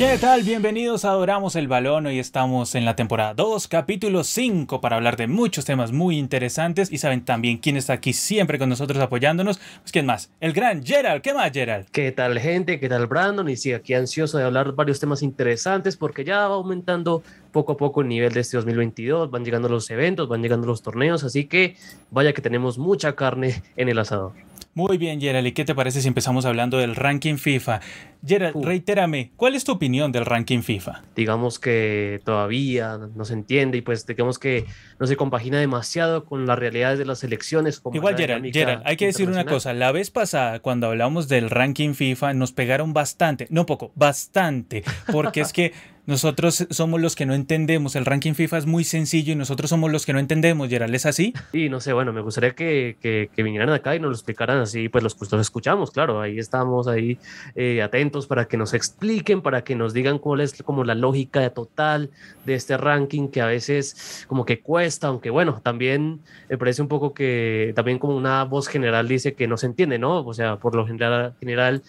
¿Qué tal? Bienvenidos a Adoramos el Balón. Hoy estamos en la temporada 2, capítulo 5, para hablar de muchos temas muy interesantes. Y saben también quién está aquí siempre con nosotros apoyándonos. Pues quién más, el gran Gerald. ¿Qué más, Gerald? ¿Qué tal, gente? ¿Qué tal, Brandon? Y sí, aquí ansioso de hablar varios temas interesantes porque ya va aumentando poco a poco el nivel de este 2022. Van llegando los eventos, van llegando los torneos. Así que vaya que tenemos mucha carne en el asador. Muy bien, Gerald. ¿Y qué te parece si empezamos hablando del ranking FIFA? Gerald, uh. reitérame, ¿cuál es tu opinión del ranking FIFA? Digamos que todavía no se entiende y pues digamos que no se compagina demasiado con las realidades de las elecciones. Igual, Gerald, Gerald, hay que decir una cosa. La vez pasada, cuando hablamos del ranking FIFA, nos pegaron bastante, no poco, bastante, porque es que nosotros somos los que no entendemos. El ranking FIFA es muy sencillo y nosotros somos los que no entendemos. Gerald, ¿es así? Sí, no sé, bueno, me gustaría que, que, vinieran acá y nos lo explicaran así, pues los, los escuchamos, claro, ahí estamos ahí eh, atentos para que nos expliquen, para que nos digan cuál es como la lógica total de este ranking que a veces como que cuesta, aunque bueno, también me parece un poco que también como una voz general dice que no se entiende, ¿no? O sea, por lo general, general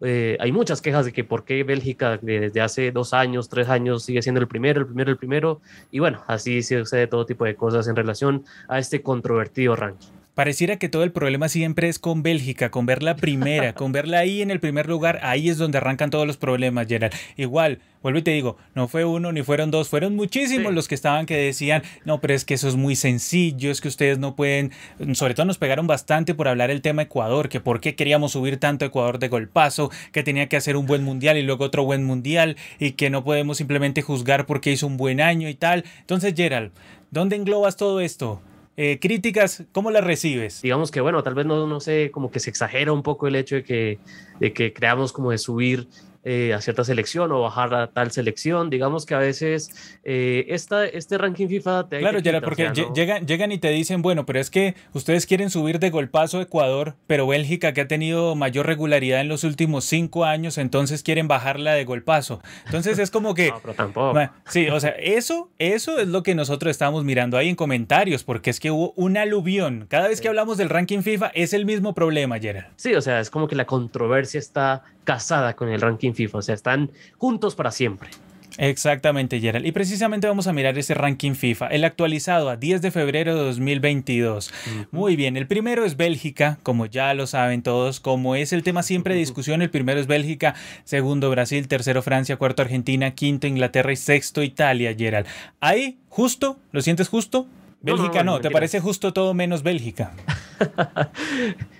eh, hay muchas quejas de que por qué Bélgica desde hace dos años, tres años sigue siendo el primero, el primero, el primero. Y bueno, así se sucede todo tipo de cosas en relación a este controvertido ranking. Pareciera que todo el problema siempre es con Bélgica, con verla primera, con verla ahí en el primer lugar, ahí es donde arrancan todos los problemas, Gerald. Igual, vuelvo y te digo, no fue uno ni fueron dos, fueron muchísimos los que estaban que decían, no, pero es que eso es muy sencillo, es que ustedes no pueden, sobre todo nos pegaron bastante por hablar el tema Ecuador, que por qué queríamos subir tanto Ecuador de golpazo, que tenía que hacer un buen mundial y luego otro buen mundial y que no podemos simplemente juzgar porque hizo un buen año y tal. Entonces, Gerald, ¿dónde englobas todo esto? Eh, críticas, ¿cómo las recibes? Digamos que, bueno, tal vez no, no sé, como que se exagera un poco el hecho de que, de que creamos como de subir eh, a cierta selección o bajar a tal selección. Digamos que a veces eh, esta, este ranking FIFA te Claro, Gerard, porque llegan, llegan y te dicen, bueno, pero es que ustedes quieren subir de golpazo a Ecuador, pero Bélgica, que ha tenido mayor regularidad en los últimos cinco años, entonces quieren bajarla de golpazo. Entonces es como que. no, pero tampoco. Sí, o sea, eso, eso es lo que nosotros estamos mirando ahí en comentarios, porque es que hubo un aluvión. Cada vez que hablamos del ranking FIFA es el mismo problema, Gerard. Sí, o sea, es como que la controversia está casada con el ranking FIFA, o sea, están juntos para siempre. Exactamente, Gerald. Y precisamente vamos a mirar ese ranking FIFA, el actualizado a 10 de febrero de 2022. Muy bien, el primero es Bélgica, como ya lo saben todos, como es el tema siempre de discusión, el primero es Bélgica, segundo Brasil, tercero Francia, cuarto Argentina, quinto Inglaterra y sexto Italia, Gerald. Ahí, justo, ¿lo sientes justo? Bélgica no, ¿te parece justo todo menos Bélgica?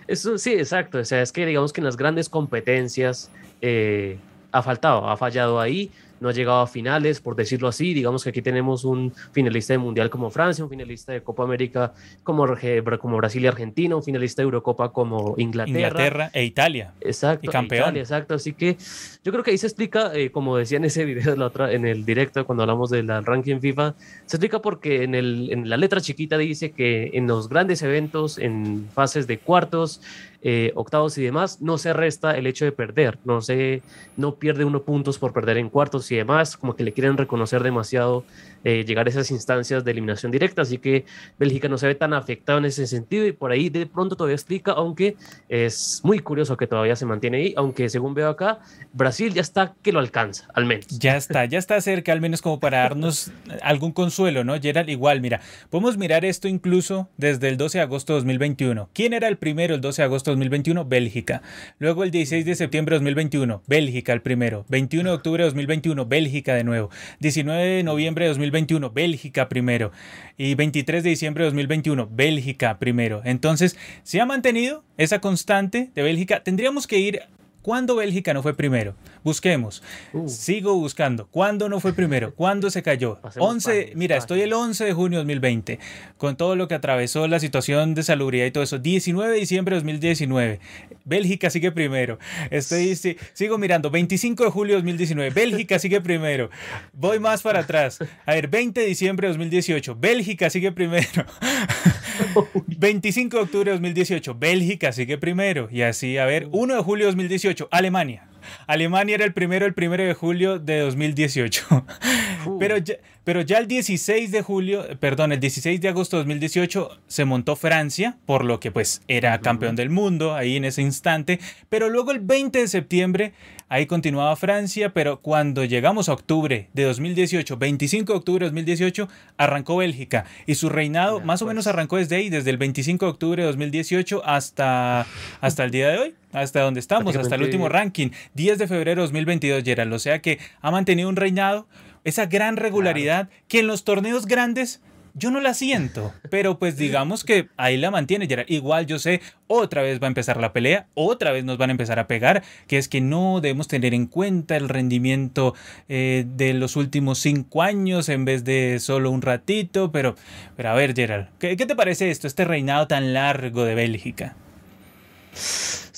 Eso sí, exacto. O sea, es que digamos que en las grandes competencias eh, ha faltado, ha fallado ahí no ha llegado a finales, por decirlo así. Digamos que aquí tenemos un finalista de Mundial como Francia, un finalista de Copa América como, como Brasil y Argentina, un finalista de Eurocopa como Inglaterra. Inglaterra e Italia. Exacto. Y campeón. exacto. Así que yo creo que ahí se explica, eh, como decía en ese video, la otra, en el directo, cuando hablamos del ranking FIFA, se explica porque en, el, en la letra chiquita dice que en los grandes eventos, en fases de cuartos, eh, octavos y demás, no se resta el hecho de perder, no se, no pierde uno puntos por perder en cuartos y demás, como que le quieren reconocer demasiado eh, llegar a esas instancias de eliminación directa, así que Bélgica no se ve tan afectado en ese sentido y por ahí de pronto todavía explica, aunque es muy curioso que todavía se mantiene ahí, aunque según veo acá, Brasil ya está que lo alcanza, al menos. Ya está, ya está cerca, al menos como para darnos algún consuelo, ¿no? Gerald, igual, mira, podemos mirar esto incluso desde el 12 de agosto de 2021. ¿Quién era el primero el 12 de agosto de 2021? Bélgica. Luego el 16 de septiembre de 2021, Bélgica el primero. 21 de octubre de 2021, Bélgica de nuevo. 19 de noviembre de 2021, Bélgica primero. Y 23 de diciembre de 2021, Bélgica primero. Entonces, se ha mantenido esa constante de Bélgica. Tendríamos que ir ¿Cuándo Bélgica no fue primero? Busquemos. Uh. Sigo buscando. ¿Cuándo no fue primero? ¿Cuándo se cayó? 11, mira, estoy el 11 de junio de 2020, con todo lo que atravesó la situación de salubridad y todo eso. 19 de diciembre de 2019. Bélgica sigue primero. Estoy, sigo mirando. 25 de julio de 2019. Bélgica sigue primero. Voy más para atrás. A ver, 20 de diciembre de 2018. Bélgica sigue primero. 25 de octubre de 2018. Bélgica sigue primero. Y así, a ver, 1 de julio de 2018. Alemania. Alemania era el primero el primero de julio de 2018. pero, ya, pero ya el 16 de julio, perdón, el 16 de agosto de 2018 se montó Francia, por lo que pues era campeón del mundo ahí en ese instante, pero luego el 20 de septiembre ahí continuaba Francia, pero cuando llegamos a octubre de 2018, 25 de octubre de 2018, arrancó Bélgica y su reinado más o menos pues. arrancó desde ahí, desde el 25 de octubre de 2018 hasta, hasta el día de hoy hasta donde estamos, hasta el último ranking, 10 de febrero de 2022, Gerald. O sea que ha mantenido un reinado, esa gran regularidad que en los torneos grandes yo no la siento, pero pues digamos que ahí la mantiene Gerald. Igual yo sé, otra vez va a empezar la pelea, otra vez nos van a empezar a pegar, que es que no debemos tener en cuenta el rendimiento eh, de los últimos cinco años en vez de solo un ratito, pero, pero a ver Gerald, ¿qué, ¿qué te parece esto, este reinado tan largo de Bélgica?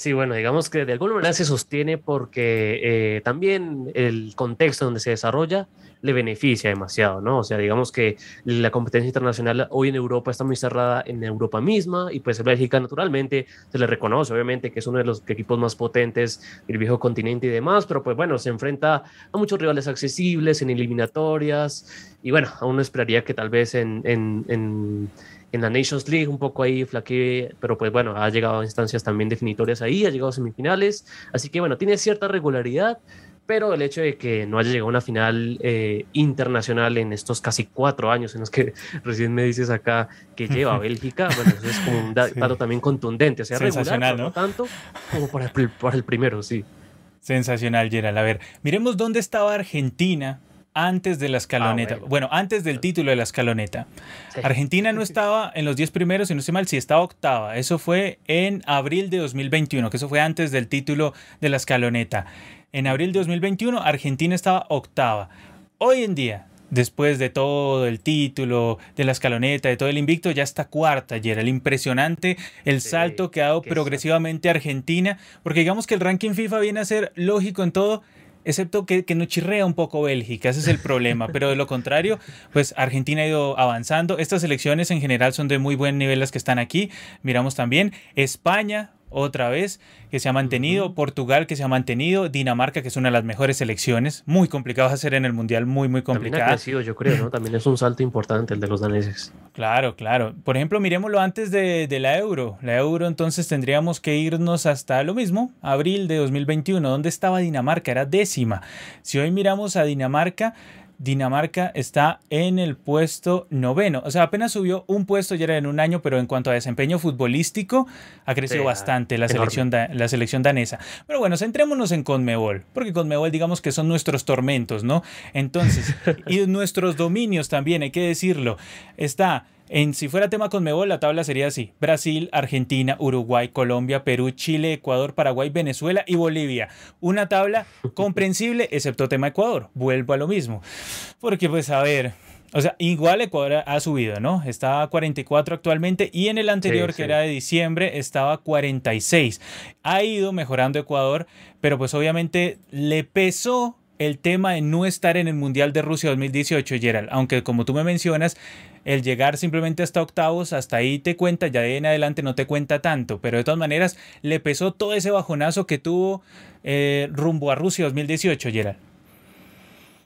Sí, bueno, digamos que de alguna manera se sostiene porque eh, también el contexto donde se desarrolla le beneficia demasiado, ¿no? O sea, digamos que la competencia internacional hoy en Europa está muy cerrada en Europa misma y pues Bélgica naturalmente se le reconoce, obviamente, que es uno de los equipos más potentes del viejo continente y demás, pero pues bueno, se enfrenta a muchos rivales accesibles en eliminatorias y bueno, aún esperaría que tal vez en la Nations League un poco ahí flaquee, pero pues bueno, ha llegado a instancias también definitorias ahí, ha llegado a semifinales, así que bueno, tiene cierta regularidad, pero el hecho de que no haya llegado a una final eh, internacional en estos casi cuatro años en los que recién me dices acá que lleva a Bélgica, bueno, eso es como un dato también contundente, o sea, regular, ¿no? tanto como para el, para el primero, sí. Sensacional, Gerald. A ver, miremos dónde estaba Argentina antes de la escaloneta. Ah, bueno. antes del título de la escaloneta. Argentina no estaba en los 10 primeros, y no sé mal, si estaba octava. Eso fue en abril de 2021, que eso fue antes del título de la escaloneta. En abril de 2021, Argentina estaba octava. Hoy en día, después de todo el título, de la escaloneta, de todo el invicto, ya está cuarta, y era el impresionante, el salto que ha dado progresivamente Argentina, porque digamos que el ranking FIFA viene a ser lógico en todo, excepto que, que nos chirrea un poco Bélgica, ese es el problema, pero de lo contrario, pues Argentina ha ido avanzando, estas elecciones en general son de muy buen nivel las que están aquí, miramos también España, otra vez, que se ha mantenido, Portugal que se ha mantenido, Dinamarca que es una de las mejores selecciones, muy complicado de hacer en el Mundial, muy, muy complicado. También ha crecido, yo creo, ¿no? También es un salto importante el de los daneses. Claro, claro. Por ejemplo, miremoslo antes de, de la Euro. La Euro entonces tendríamos que irnos hasta lo mismo, abril de 2021. ¿Dónde estaba Dinamarca? Era décima. Si hoy miramos a Dinamarca, Dinamarca está en el puesto noveno. O sea, apenas subió un puesto ya era en un año, pero en cuanto a desempeño futbolístico, ha crecido bastante la selección, la selección danesa. Pero bueno, centrémonos en Conmebol, porque Conmebol digamos que son nuestros tormentos, ¿no? Entonces, y nuestros dominios también, hay que decirlo. Está en si fuera tema con Mebol, la tabla sería así: Brasil, Argentina, Uruguay, Colombia, Perú, Chile, Ecuador, Paraguay, Venezuela y Bolivia. Una tabla comprensible, excepto tema Ecuador. Vuelvo a lo mismo. Porque, pues, a ver. O sea, igual Ecuador ha subido, ¿no? Está a 44 actualmente y en el anterior, que era de diciembre, estaba a 46. Ha ido mejorando Ecuador, pero pues obviamente le pesó el tema de no estar en el Mundial de Rusia 2018, Gerald. Aunque como tú me mencionas, el llegar simplemente hasta octavos, hasta ahí te cuenta, ya de en adelante no te cuenta tanto, pero de todas maneras le pesó todo ese bajonazo que tuvo eh, rumbo a Rusia 2018, Gerald.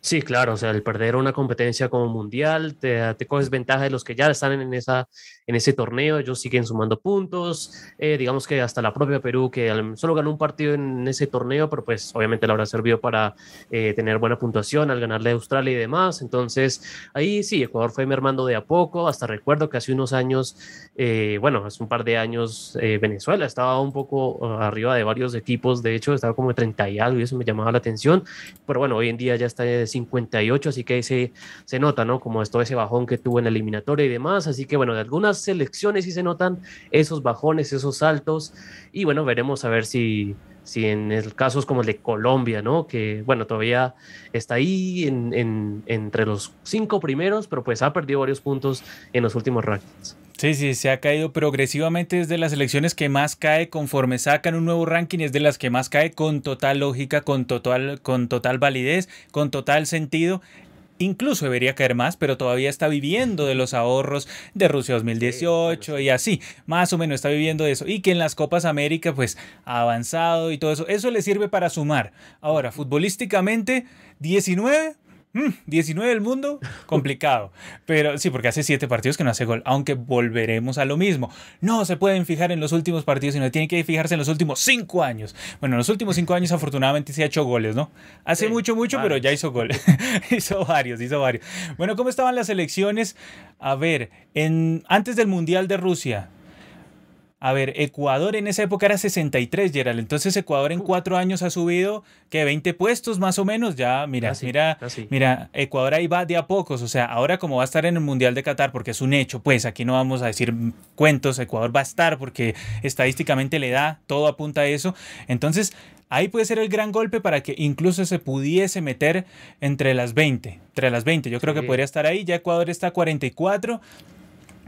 Sí, claro, o sea, el perder una competencia como mundial, te, te coges ventaja de los que ya están en, esa, en ese torneo, ellos siguen sumando puntos, eh, digamos que hasta la propia Perú, que solo ganó un partido en ese torneo, pero pues obviamente le habrá servido para eh, tener buena puntuación al ganarle a Australia y demás, entonces ahí sí, Ecuador fue mermando de a poco, hasta recuerdo que hace unos años, eh, bueno, hace un par de años Venezuela estaba un poco arriba de varios equipos, de hecho estaba como de 30 y algo y eso me llamaba la atención, pero bueno, hoy en día ya está de 58, así que se, se nota, ¿no? Como todo ese bajón que tuvo en la eliminatoria y demás, así que bueno, de algunas selecciones sí se notan esos bajones, esos saltos, y bueno, veremos a ver si, si en el casos como el de Colombia, ¿no? Que bueno, todavía está ahí en, entre los cinco primeros, pero pues ha perdido varios puntos en los últimos rankings. Sí, sí, se ha caído progresivamente desde las elecciones que más cae conforme sacan un nuevo ranking, es de las que más cae con total lógica, con total, con total validez, con total sentido incluso debería caer más, pero todavía está viviendo de los ahorros de Rusia 2018 y así, más o menos está viviendo de eso. Y que en las Copas América pues ha avanzado y todo eso. Eso le sirve para sumar. Ahora, futbolísticamente, 19 19 mm, del mundo, complicado. Pero sí, porque hace 7 partidos que no hace gol. Aunque volveremos a lo mismo. No se pueden fijar en los últimos partidos, sino tienen que fijarse en los últimos 5 años. Bueno, en los últimos 5 años afortunadamente se ha hecho goles, ¿no? Hace mucho, mucho, pero ya hizo goles. hizo varios, hizo varios. Bueno, ¿cómo estaban las elecciones? A ver, en, antes del Mundial de Rusia, a ver, Ecuador en esa época era 63, Gerald. Entonces Ecuador en cuatro años ha subido que 20 puestos más o menos. Ya, mira, mira, mira, Ecuador ahí va de a pocos. O sea, ahora como va a estar en el Mundial de Qatar, porque es un hecho, pues aquí no vamos a decir cuentos, Ecuador va a estar porque estadísticamente le da, todo apunta a eso. Entonces, ahí puede ser el gran golpe para que incluso se pudiese meter entre las 20. Entre las 20, yo creo que podría estar ahí. Ya Ecuador está a 44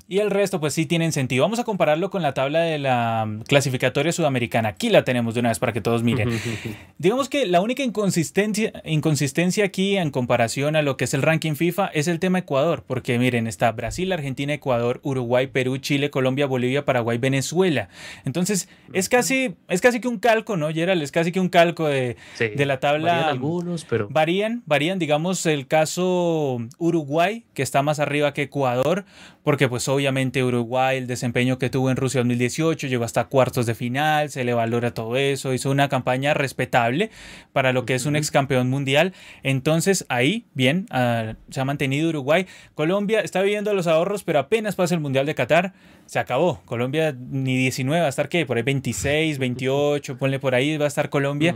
y el resto pues sí tienen sentido. Vamos a compararlo con la tabla de la clasificatoria sudamericana. Aquí la tenemos de una vez para que todos miren. Digamos que la única inconsistencia, inconsistencia aquí en comparación a lo que es el ranking FIFA es el tema Ecuador, porque miren, está Brasil, Argentina, Ecuador, Uruguay, Perú, Chile, Colombia, Bolivia, Paraguay, Venezuela. Entonces es casi, es casi que un calco, ¿no, Gerald? Es casi que un calco de, de la tabla. Varían algunos, pero... Varían, varían, digamos, el caso Uruguay, que está más arriba que Ecuador, porque pues obviamente Uruguay, el desempeño que tuvo en Rusia 2018, llegó hasta cuartos de final, se le valora todo eso, hizo una campaña respetable para lo que es un ex campeón mundial. Entonces ahí, bien, ah, se ha mantenido Uruguay. Colombia está viviendo los ahorros, pero apenas pasa el Mundial de Qatar, se acabó. Colombia ni 19, va a estar qué, por ahí 26, 28, ponle por ahí, va a estar Colombia.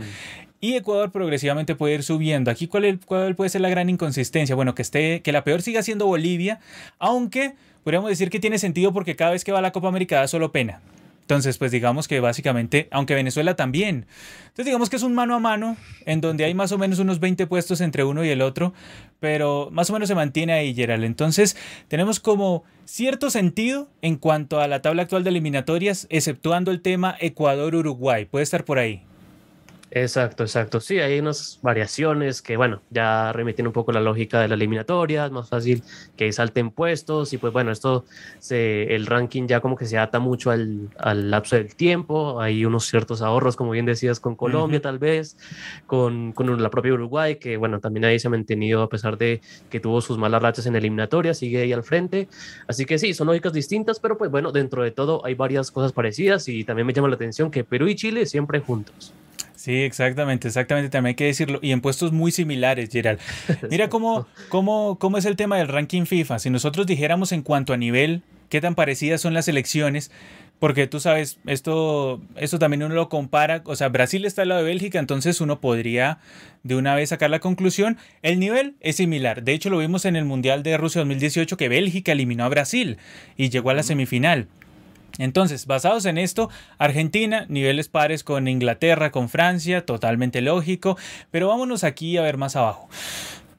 Y Ecuador progresivamente puede ir subiendo. Aquí, ¿cuál, ¿cuál, puede ser la gran inconsistencia? Bueno, que, esté, que la peor siga siendo Bolivia, aunque podríamos decir que tiene sentido porque cada vez que va a la Copa América da solo pena. Entonces, pues digamos que básicamente, aunque Venezuela también. Entonces, digamos que es un mano a mano en donde hay más o menos unos 20 puestos entre uno y el otro, pero más o menos se mantiene ahí, Gerald. Entonces, tenemos como cierto sentido en cuanto a la tabla actual de eliminatorias, exceptuando el tema Ecuador-Uruguay. Puede estar por ahí. Exacto, exacto. Sí, hay unas variaciones que, bueno, ya remiten un poco la lógica de la eliminatoria, es más fácil que salten puestos y pues bueno, esto, se, el ranking ya como que se ata mucho al, al, lapso del tiempo, hay unos ciertos ahorros, como bien decías, con Colombia tal vez, con, con, la propia Uruguay, que bueno, también ahí se ha mantenido a pesar de que tuvo sus malas rachas en eliminatoria, sigue ahí al frente. Así que sí, son lógicas distintas, pero pues bueno, dentro de todo hay varias cosas parecidas y también me llama la atención que Perú y Chile siempre juntos. Sí, exactamente, exactamente, también hay que decirlo. Y en puestos muy similares, Gerald. Mira cómo, cómo, cómo es el tema del ranking FIFA. Si nosotros dijéramos en cuanto a nivel, qué tan parecidas son las elecciones, porque tú sabes, esto, esto también uno lo compara, o sea, Brasil está al lado de Bélgica, entonces uno podría de una vez sacar la conclusión, el nivel es similar. De hecho, lo vimos en el Mundial de Rusia 2018 que Bélgica eliminó a Brasil y llegó a la semifinal. Entonces, basados en esto, Argentina, niveles pares con Inglaterra, con Francia, totalmente lógico, pero vámonos aquí a ver más abajo.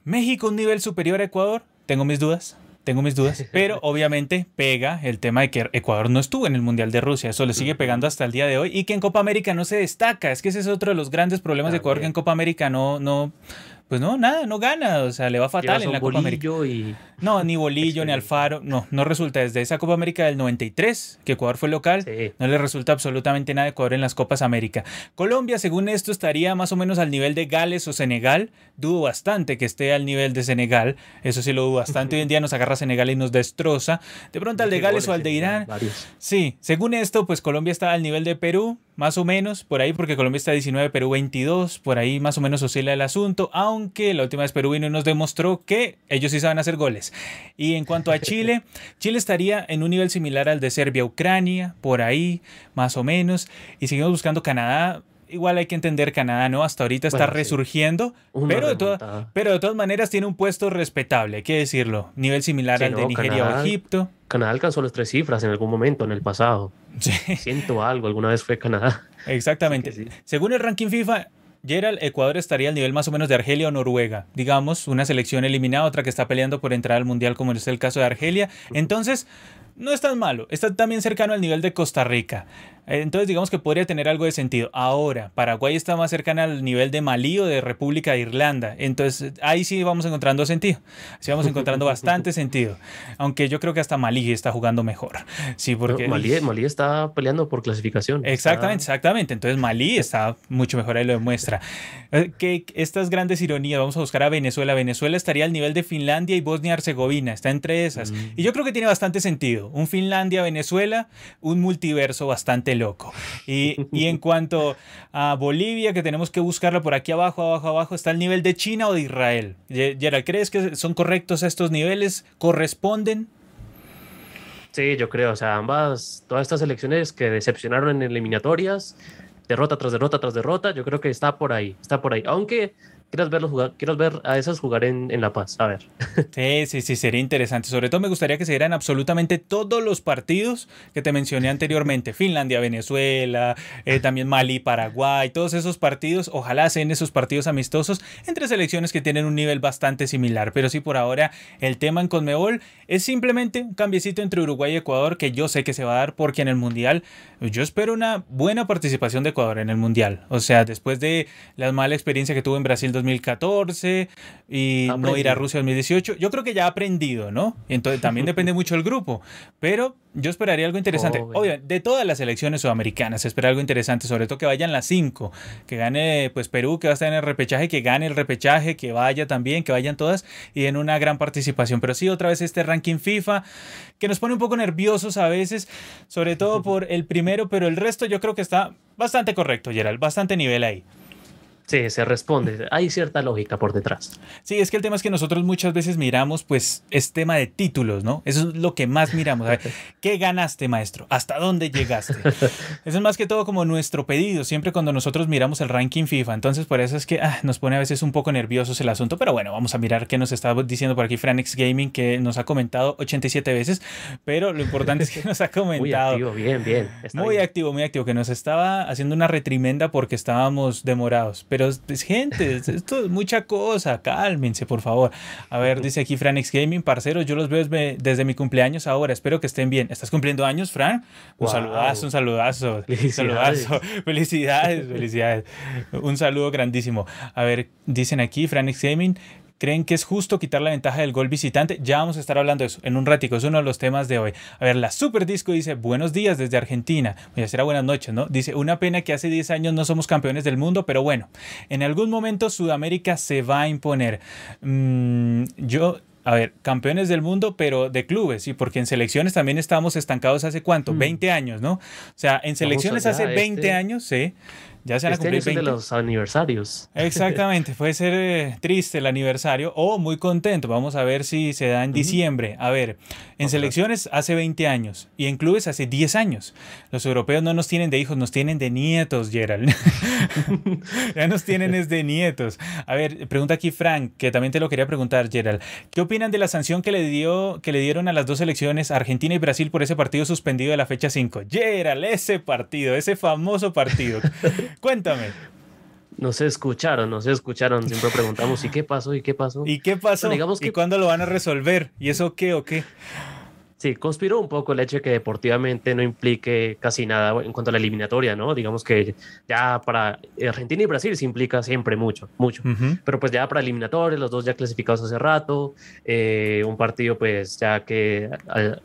México, un nivel superior a Ecuador, tengo mis dudas. Tengo mis dudas, pero obviamente pega el tema de que Ecuador no estuvo en el Mundial de Rusia, eso le sigue pegando hasta el día de hoy. Y que en Copa América no se destaca, es que ese es otro de los grandes problemas de Ecuador que en Copa América no, no, pues no, nada, no gana, o sea, le va fatal en la Copa América. Y... No, ni Bolillo, ni Alfaro, no, no resulta. Desde esa Copa América del 93, que Ecuador fue local, no le resulta absolutamente nada de Ecuador en las Copas América. Colombia, según esto, estaría más o menos al nivel de Gales o Senegal. Dudo bastante que esté al nivel de Senegal, eso sí lo dudo bastante. Hoy en día nos agarra Senegal y nos destroza. De pronto al de Gales o al de Irán. Sí, según esto, pues Colombia está al nivel de Perú, más o menos, por ahí, porque Colombia está 19, Perú 22, por ahí más o menos oscila el asunto, aunque la última vez Perú vino y nos demostró que ellos sí saben hacer goles. Y en cuanto a Chile, Chile estaría en un nivel similar al de Serbia, Ucrania, por ahí, más o menos, y seguimos buscando Canadá, igual hay que entender Canadá, ¿no? Hasta ahorita está resurgiendo, pero de, pero de todas maneras tiene un puesto respetable, hay que decirlo. Nivel similar al de Nigeria o Egipto. Canadá alcanzó las tres cifras en algún momento en el pasado. Siento algo, alguna vez fue Canadá. Exactamente. Según el ranking FIFA, Gerald, Ecuador estaría al nivel más o menos de Argelia o Noruega. Digamos, una selección eliminada, otra que está peleando por entrar al Mundial, como es el caso de Argelia. Entonces, no es tan malo, está también cercano al nivel de Costa Rica. Entonces digamos que podría tener algo de sentido. Ahora, Paraguay está más cercana al nivel de Malí o de República de Irlanda. Entonces ahí sí vamos encontrando sentido. Sí vamos encontrando bastante sentido. Aunque yo creo que hasta Malí está jugando mejor. Sí, porque... Malí, Malí está peleando por clasificación. Exactamente, exactamente. Entonces Malí está mucho mejor, ahí lo demuestra. Eh, que estas grandes ironías, vamos a buscar a Venezuela. Venezuela estaría al nivel de Finlandia y Bosnia-Herzegovina. Está entre esas. Mm. Y yo creo que tiene bastante sentido. Un Finlandia-Venezuela, un multiverso bastante loco. Y, en cuanto a Bolivia, que tenemos que buscarla por aquí abajo, abajo, abajo, está el nivel de China o de Israel. Gerald, ¿crees que son correctos estos niveles? ¿Corresponden? Sí, yo creo, o sea, ambas, todas estas elecciones que decepcionaron en eliminatorias, derrota tras derrota tras derrota, yo creo que está por ahí, está por ahí. Aunque Quieres verlos jugar, quiero ver a esas jugar en, en, La Paz, a ver. Sí, sí, sí, sería interesante. Sobre todo me gustaría que se dieran absolutamente todos los partidos que te mencioné anteriormente. Finlandia, Venezuela, eh, también Mali, Paraguay, todos esos partidos. Ojalá sean esos partidos amistosos entre selecciones que tienen un nivel bastante similar. Pero sí, por ahora el tema en Conmebol es simplemente un cambiecito entre Uruguay y Ecuador que yo sé que se va a dar porque en el Mundial yo espero una buena participación de Ecuador en el Mundial. O sea, después de la mala experiencia que tuvo en Brasil 2014 y no ir a Rusia 2018. Yo creo que ya ha aprendido, ¿no? Entonces también depende mucho del grupo. Pero yo esperaría algo interesante. Obvio, de todas las elecciones sudamericanas, se espera algo interesante, sobre todo que vayan las cinco. Que gane pues Perú, que va a estar en el repechaje, que gane el repechaje, que vaya también, que vayan todas y en una gran participación. Pero sí, otra vez este ranking FIFA que nos pone un poco nerviosos a veces, sobre todo por el primero, pero el resto yo creo que está bastante correcto, Gerald, bastante nivel ahí. Sí, se responde. Hay cierta lógica por detrás. Sí, es que el tema es que nosotros muchas veces miramos, pues, es tema de títulos, ¿no? Eso es lo que más miramos. A ver, ¿qué ganaste, maestro? ¿Hasta dónde llegaste? Eso es más que todo como nuestro pedido, siempre cuando nosotros miramos el ranking FIFA. Entonces, por eso es que ah, nos pone a veces un poco nerviosos el asunto. Pero bueno, vamos a mirar qué nos está diciendo por aquí Franex Gaming, que nos ha comentado 87 veces. Pero lo importante es que nos ha comentado. Muy activo, bien, bien. muy activo, muy activo, que nos estaba haciendo una retrimenda porque estábamos demorados pero pues, gente, esto es mucha cosa, cálmense, por favor. A ver, dice aquí Franix Gaming, parceros, yo los veo desde mi cumpleaños ahora, espero que estén bien. ¿Estás cumpliendo años, Fran? Un saludazo, un saludazo. Felicidades. Felicidades, felicidades. Un saludo grandísimo. A ver, dicen aquí Franix Gaming, ¿Creen que es justo quitar la ventaja del gol visitante? Ya vamos a estar hablando de eso en un ratico, es uno de los temas de hoy. A ver, la Super Disco dice, buenos días desde Argentina. Voy a decir buenas noches, ¿no? Dice, una pena que hace 10 años no somos campeones del mundo, pero bueno, en algún momento Sudamérica se va a imponer. Mm, yo a ver, campeones del mundo, pero de clubes, sí, porque en selecciones también estábamos estancados hace cuánto, 20 mm. años, ¿no? O sea, en selecciones hace 20 este años, sí. Ya se van este a cumplir 20. de los aniversarios. Exactamente, puede ser eh, triste el aniversario o muy contento. Vamos a ver si se da en diciembre. A ver, en selecciones hace 20 años y en clubes hace 10 años. Los europeos no nos tienen de hijos, nos tienen de nietos, Gerald. ya nos tienen es de nietos. A ver, pregunta aquí Frank, que también te lo quería preguntar, Gerald. ¿Qué opinan de la sanción que le, dio, que le dieron a las dos selecciones, Argentina y Brasil, por ese partido suspendido de la fecha 5? Gerald, ese partido, ese famoso partido. Cuéntame. No se escucharon, no se escucharon. Siempre preguntamos, ¿y qué pasó? ¿Y qué pasó? ¿Y qué pasó? digamos que... ¿Y cuándo lo van a resolver? ¿Y eso qué o qué? Sí, conspiró un poco el hecho de que deportivamente no implique casi nada en cuanto a la eliminatoria, ¿no? Digamos que ya para Argentina y Brasil se implica siempre mucho, mucho. Pero pues ya para eliminatorias, los dos ya clasificados hace rato, eh, un partido pues ya que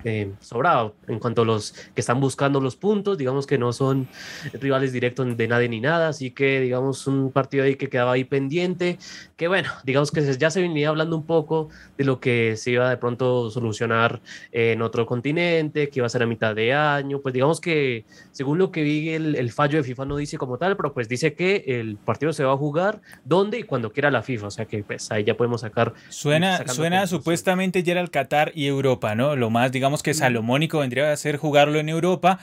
eh, sobrado en cuanto a los que están buscando los puntos, digamos que no son rivales directos de nadie ni nada, así que digamos un partido ahí que quedaba ahí pendiente, que bueno, digamos que ya se venía hablando un poco de lo que se iba de pronto solucionar en otro continente, que iba a ser a mitad de año. Pues digamos que, según lo que vi, el, fallo de FIFA no dice como tal, pero pues dice que el partido se va a jugar donde y cuando quiera la FIFA. O sea que pues ahí ya podemos sacar. Suena, suena supuestamente ya era el Qatar y Europa, ¿no? Lo más, digamos que salomónico vendría a ser jugarlo en Europa,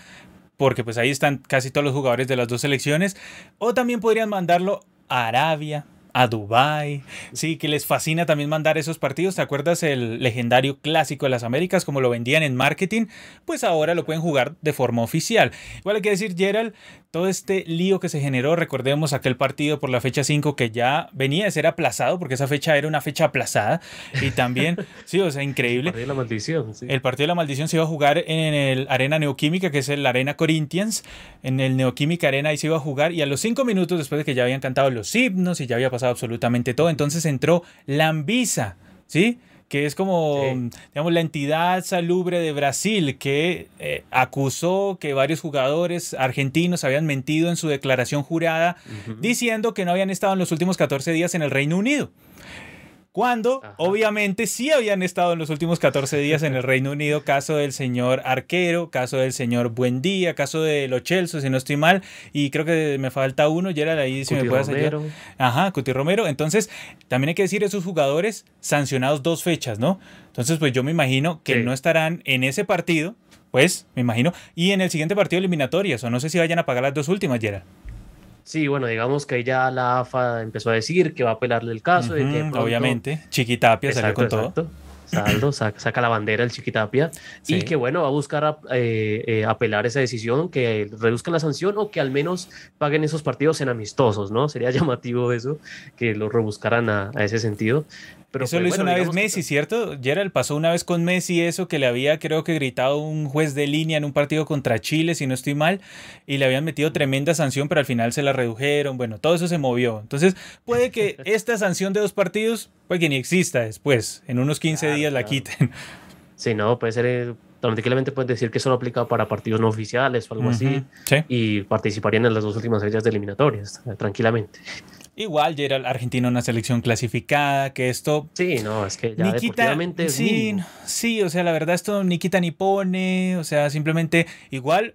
porque pues ahí están casi todos los jugadores de las dos selecciones. O también podrían mandarlo a Arabia, a Dubai. Sí, que les fascina también mandar esos partidos. ¿Te acuerdas el legendario clásico de las Américas, como lo vendían en marketing? Pues ahora lo pueden jugar de forma oficial. Igual hay que decir, Gerald, todo este lío que se generó, recordemos aquel partido por la fecha 5 que ya venía de ser aplazado, porque esa fecha era una fecha aplazada. Y también, sí, o sea, increíble. El partido de la maldición. El partido de la maldición se iba a jugar en el Arena Neoquímica, que es el Arena Corinthians. En el Neoquímica Arena ahí se iba a jugar. Y a los cinco minutos después de que ya habían cantado los himnos y ya había pasado absolutamente todo. Entonces entró la Anvisa, ¿sí? que es como, digamos, la entidad salubre de Brasil que eh, acusó que varios jugadores argentinos habían mentido en su declaración jurada diciendo que no habían estado en los últimos 14 días en el Reino Unido cuando obviamente sí habían estado en los últimos 14 días en el Reino Unido, caso del señor Arquero, caso del señor Buendía, caso de Lo Chelsea, si no estoy mal, y creo que me falta uno, era ahí si me puedes ayudar. Ajá, Cuti Romero. Entonces, también hay que decir esos jugadores sancionados dos fechas, ¿no? Entonces, pues yo me imagino que no estarán en ese partido, pues, me imagino, y en el siguiente partido eliminatorias, o no sé si vayan a pagar las dos últimas, Gerard. Sí, bueno, digamos que ya la AFA empezó a decir que va a apelarle el caso. de que obviamente, Chiquitapia salió con todo. Saldo, saca, la bandera el Chiquitapia y que bueno, va a buscar eh, eh, apelar esa decisión, que reduzcan la sanción o que al menos paguen esos partidos en amistosos, ¿no? Sería llamativo eso, que lo rebuscaran a, a ese sentido eso lo hizo una vez Messi, ¿cierto? Gerald pasó una vez con Messi eso que le había, creo que gritado un juez de línea en un partido contra Chile, si no estoy mal, y le habían metido tremenda sanción, pero al final se la redujeron. Bueno, todo eso se movió. Entonces, puede que esta sanción de dos partidos, puede que ni exista después, en unos 15 días la quiten. Sí, no, puede ser. Eh, tranquilamente pueden decir que solo aplica para partidos no oficiales o algo así. Y participarían en las dos últimas fechas de eliminatorias, tranquilamente. Igual, Gerald, Argentina una selección clasificada, que esto... Sí, no, es que ya deportivamente sí, sí, o sea, la verdad esto ni quita ni pone, o sea, simplemente igual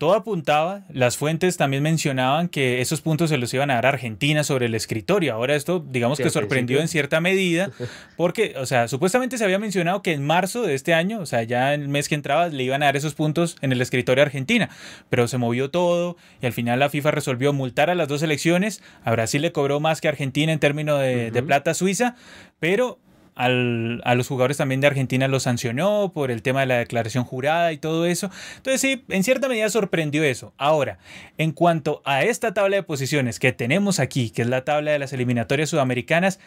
todo apuntaba, las fuentes también mencionaban que esos puntos se los iban a dar a Argentina sobre el escritorio. Ahora esto, digamos que sorprendió en cierta medida, porque, o sea, supuestamente se había mencionado que en marzo de este año, o sea, ya el mes que entraba, le iban a dar esos puntos en el escritorio a Argentina, pero se movió todo y al final la FIFA resolvió multar a las dos selecciones. A Brasil le cobró más que a Argentina en términos de, de plata suiza, pero a los jugadores también de Argentina los sancionó por el tema de la declaración jurada y todo eso. Entonces sí, en cierta medida sorprendió eso. Ahora, en cuanto a esta tabla de posiciones que tenemos aquí, que es la tabla de las eliminatorias sudamericanas,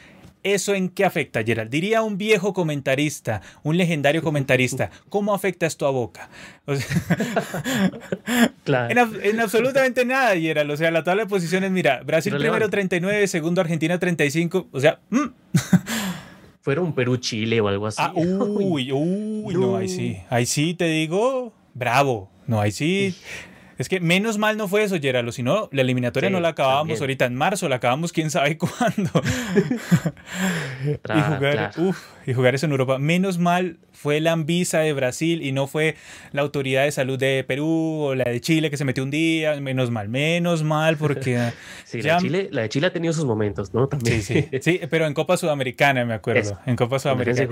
¿Eso en qué afecta, Gerald? Diría un viejo comentarista, un legendario comentarista, ¿cómo afecta esto a Boca? en, absolutamente nada, Gerald. O sea, la tabla de posiciones, mira, Brasil primero 39, segundo Argentina 35, o sea... Mm. fueron Perú-Chile o algo así. Ah, uy, uy, no. ahí sí. Ahí sí te digo, bravo. No, ahí sí. Es que menos mal no fue eso, Geralo, si no, la eliminatoria no la acabábamos ahorita en marzo, la acabamos quién sabe cuándo. y, jugar, y jugar eso en Europa. Menos mal fue la Anvisa de Brasil y no fue la autoridad de salud de Perú o la de Chile que se metió un día. Menos mal, menos mal, porque. sí, la, de Chile, la de Chile ha tenido sus momentos, ¿no? También. Sí, sí, sí, pero en Copa Sudamericana, me acuerdo. En Copa Sudamericana.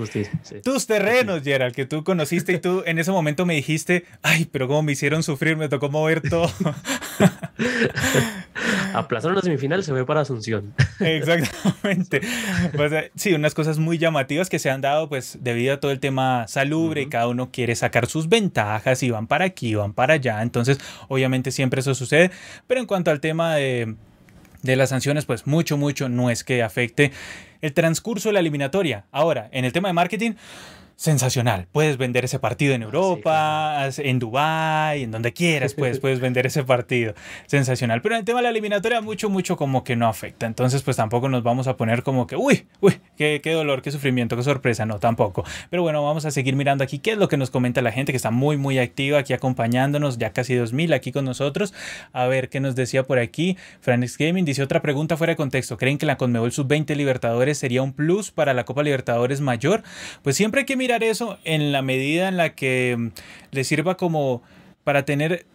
Tus terrenos, Gerald, que tú conociste y tú en ese momento me dijiste, ay, pero cómo me hicieron sufrir, me tocó mover todo. Aplazaron la semifinal, se ve para Asunción. Exactamente. sí, unas cosas muy llamativas que se han dado, pues, debido a todo el tema salubre cada uno quiere sacar sus ventajas y van para aquí, van para allá. Entonces, obviamente siempre eso sucede. Pero en cuanto al tema de, de las sanciones, pues mucho, mucho no es que afecte el transcurso de la eliminatoria. Ahora, en el tema de marketing, sensacional. Puedes vender ese partido en ah, Europa, en Dubai, en donde quieras, pues, puedes vender ese partido. Sensacional. Pero en el tema de la eliminatoria, mucho, mucho como que no afecta. Entonces, pues tampoco nos vamos a poner como que, uy, uy, qué, qué dolor, qué sufrimiento, qué sorpresa. No, tampoco. Pero bueno, vamos a seguir mirando aquí qué es lo que nos comenta la gente que está muy, muy activa aquí acompañándonos. Ya casi 2000 aquí con nosotros. A ver qué nos decía por aquí. Franix Gaming dice otra pregunta fuera de contexto. ¿Creen que la Conmebol Sub-20 Libertadores sería un plus para la Copa Libertadores mayor? Pues siempre hay que mirar eso en la medida en la que mm, le sirva como para tener,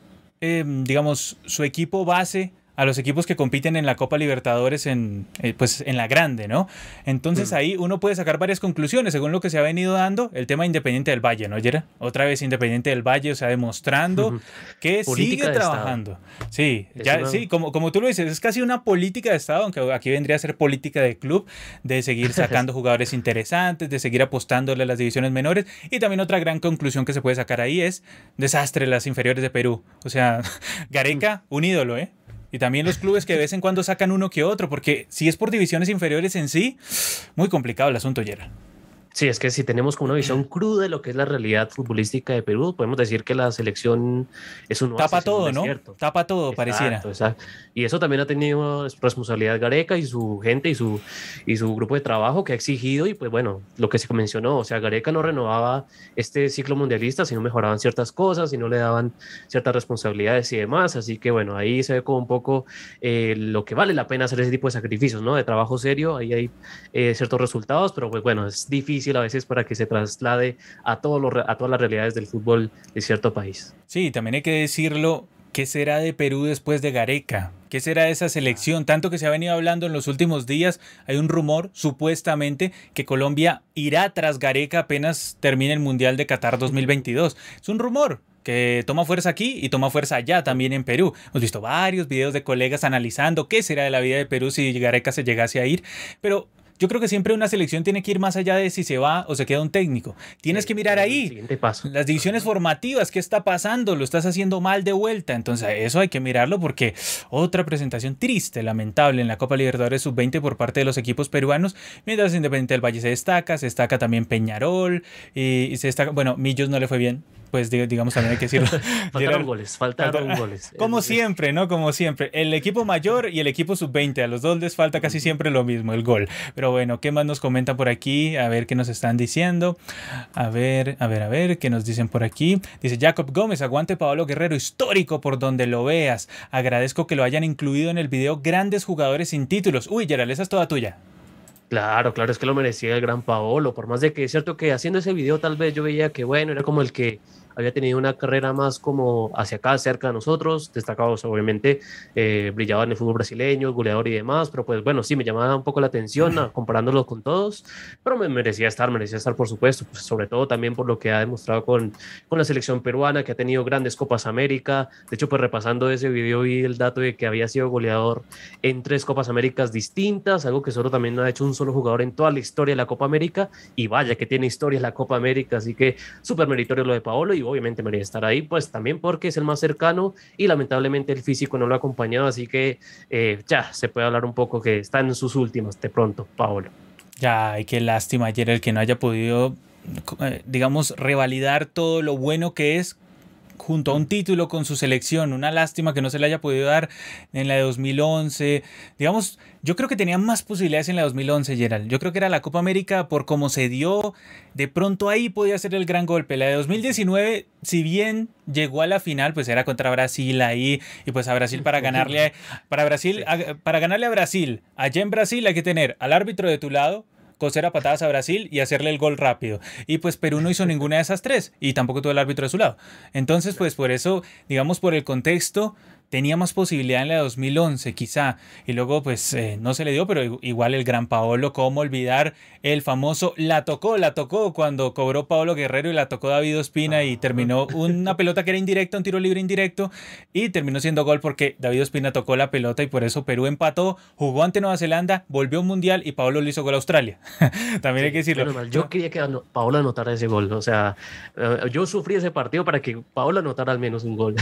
em, digamos, su equipo base a los equipos que compiten en la Copa Libertadores en, eh, pues, en la grande, ¿no? Entonces Mm. ahí uno puede sacar varias conclusiones según lo que se ha venido dando el tema Independiente del Valle, ¿no, Yera? Otra vez Independiente del Valle, o sea, demostrando que Política sigue Estado. trabajando. Sí, Es ya, una- sí, como, como tú lo dices, es casi una política de Estado, aunque aquí vendría a ser política de club, de seguir sacando jugadores interesantes, de seguir apostándole a las divisiones menores. Y también otra gran conclusión que se puede sacar ahí es desastre las inferiores de Perú. O sea, Gareca, un ídolo, ¿eh? Y también los clubes que de vez en cuando sacan uno que otro, porque si es por divisiones inferiores en sí, muy complicado el asunto, Yera. Sí, es que si tenemos como una visión cruda de lo que es la realidad futbolística de Perú, podemos decir que la selección es un Tapa todo, ¿no? Tapa todo, pareciera. Exacto. Y eso también ha tenido responsabilidad Gareca y su gente y su, y su grupo de trabajo que ha exigido y pues bueno, lo que se mencionó, o sea, Gareca no renovaba este ciclo mundialista si no mejoraban ciertas cosas, si no le daban ciertas responsabilidades y demás, así que bueno, ahí se ve como un poco eh, lo que vale la pena hacer ese tipo de sacrificios, ¿no? De trabajo serio, ahí hay eh, ciertos resultados, pero pues bueno, es difícil a veces para que se traslade a, a todas las realidades del fútbol de cierto país. Sí, también hay que decirlo. ¿Qué será de Perú después de Gareca? ¿Qué será de esa selección? Tanto que se ha venido hablando en los últimos días, hay un rumor, supuestamente, que Colombia irá tras Gareca apenas termine el Mundial de Qatar 2022. Es un rumor que toma fuerza aquí y toma fuerza allá también en Perú. Hemos visto varios videos de colegas analizando qué será de la vida de Perú si Gareca se llegase a ir, pero yo creo que siempre una selección tiene que ir más allá de si se va o se queda un técnico. Tienes que mirar ahí. Paso. Las divisiones formativas, ¿qué está pasando? Lo estás haciendo mal de vuelta. Entonces, eso hay que mirarlo porque otra presentación triste, lamentable en la Copa Libertadores Sub-20 por parte de los equipos peruanos. Mientras Independiente del Valle se destaca, se destaca también Peñarol y, y se destaca, bueno, Millos no le fue bien. Pues dig- digamos también hay que decirlo. Faltaron goles, faltaron falta- goles. Como siempre, ¿no? Como siempre. El equipo mayor y el equipo sub-20. A los dos les falta casi siempre lo mismo, el gol. Pero bueno, ¿qué más nos comentan por aquí? A ver qué nos están diciendo. A ver, a ver, a ver, ¿qué nos dicen por aquí? Dice Jacob Gómez, aguante Pablo Guerrero, histórico por donde lo veas. Agradezco que lo hayan incluido en el video Grandes Jugadores sin títulos. Uy, Gerald, esa es toda tuya. Claro, claro, es que lo merecía el gran Paolo, por más de que es cierto que haciendo ese video tal vez yo veía que bueno, era como el que había tenido una carrera más como hacia acá, cerca de nosotros, destacados obviamente, eh, brillaba en el fútbol brasileño, goleador y demás, pero pues bueno, sí, me llamaba un poco la atención ah, comparándolo con todos, pero me merecía estar, merecía estar por supuesto, pues, sobre todo también por lo que ha demostrado con, con la selección peruana, que ha tenido grandes Copas América, de hecho pues repasando ese video vi el dato de que había sido goleador en tres Copas Américas distintas, algo que solo también ha hecho un solo jugador en toda la historia de la Copa América, y vaya que tiene historia la Copa América, así que súper meritorio lo de Paolo y obviamente merecía estar ahí, pues también porque es el más cercano y lamentablemente el físico no lo ha acompañado, así que eh, ya se puede hablar un poco que está en sus últimas de pronto, Paolo. Ya, qué lástima ayer el que no haya podido, eh, digamos, revalidar todo lo bueno que es junto a un título con su selección. Una lástima que no se le haya podido dar en la de 2011. Digamos, yo creo que tenía más posibilidades en la 2011, Gerald. Yo creo que era la Copa América por cómo se dio. De pronto ahí podía ser el gran golpe. La de 2019, si bien llegó a la final, pues era contra Brasil ahí. Y pues a Brasil para ganarle, para Brasil, a- para ganarle a Brasil, allá en Brasil hay que tener al árbitro de tu lado coser a patadas a Brasil y hacerle el gol rápido. Y pues Perú no hizo ninguna de esas tres y tampoco tuvo el árbitro de su lado. Entonces, pues por eso, digamos, por el contexto, tenía más posibilidad en la 2011 quizá. Y luego, pues eh, no se le dio, pero igual el gran Paolo, ¿cómo olvidar el famoso la tocó, la tocó cuando cobró Paolo Guerrero y la tocó David Ospina y terminó una pelota que era indirecta, un tiro libre indirecto y terminó siendo gol porque David Ospina tocó la pelota y por eso Perú empató, jugó ante Nueva Zelanda, volvió a un mundial y Paolo le hizo gol a Australia. También hay que decirlo. Mal, Yo quería que Paolo anotara ese gol, o sea, eh, yo sufrí ese partido para que Paolo anotara al menos un gol.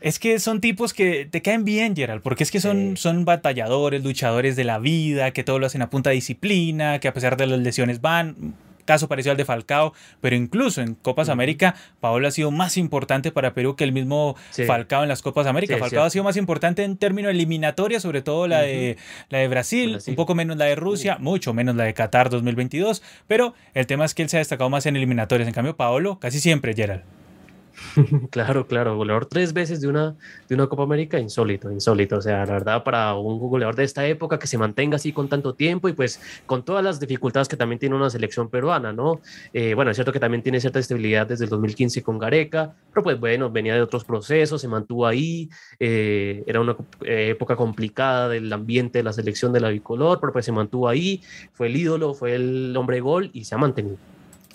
Es que son tipos que te caen bien, Gerald, porque es que son, Sí. son batalladores, luchadores de la vida, que todo lo hacen a punta de disciplina, que a pesar de las lesiones van. Caso parecido al de Falcao, pero incluso en Copas. América, Paolo ha sido más importante para Perú que el mismo Sí. Falcao en las Copas América. Sí, Falcao ha sido más importante en términos eliminatoria, sobre todo la, de, la de Brasil, Brasil. un poco menos la de Rusia, mucho menos la de Qatar 2022, pero el tema es que él se ha destacado más en eliminatorias. En cambio, Paolo casi siempre, Gerald. Claro, claro, goleador tres veces de una, de una Copa América, insólito, insólito. O sea, la verdad, para un goleador de esta época que se mantenga así con tanto tiempo y pues con todas las dificultades que también tiene una selección peruana, ¿no? Eh, bueno, es cierto que también tiene cierta estabilidad desde el 2015 con Gareca, pero pues bueno, venía de otros procesos, se mantuvo ahí, eh, era una época complicada del ambiente de la selección de la bicolor, pero pues se mantuvo ahí, fue el ídolo, fue el hombre gol y se ha mantenido.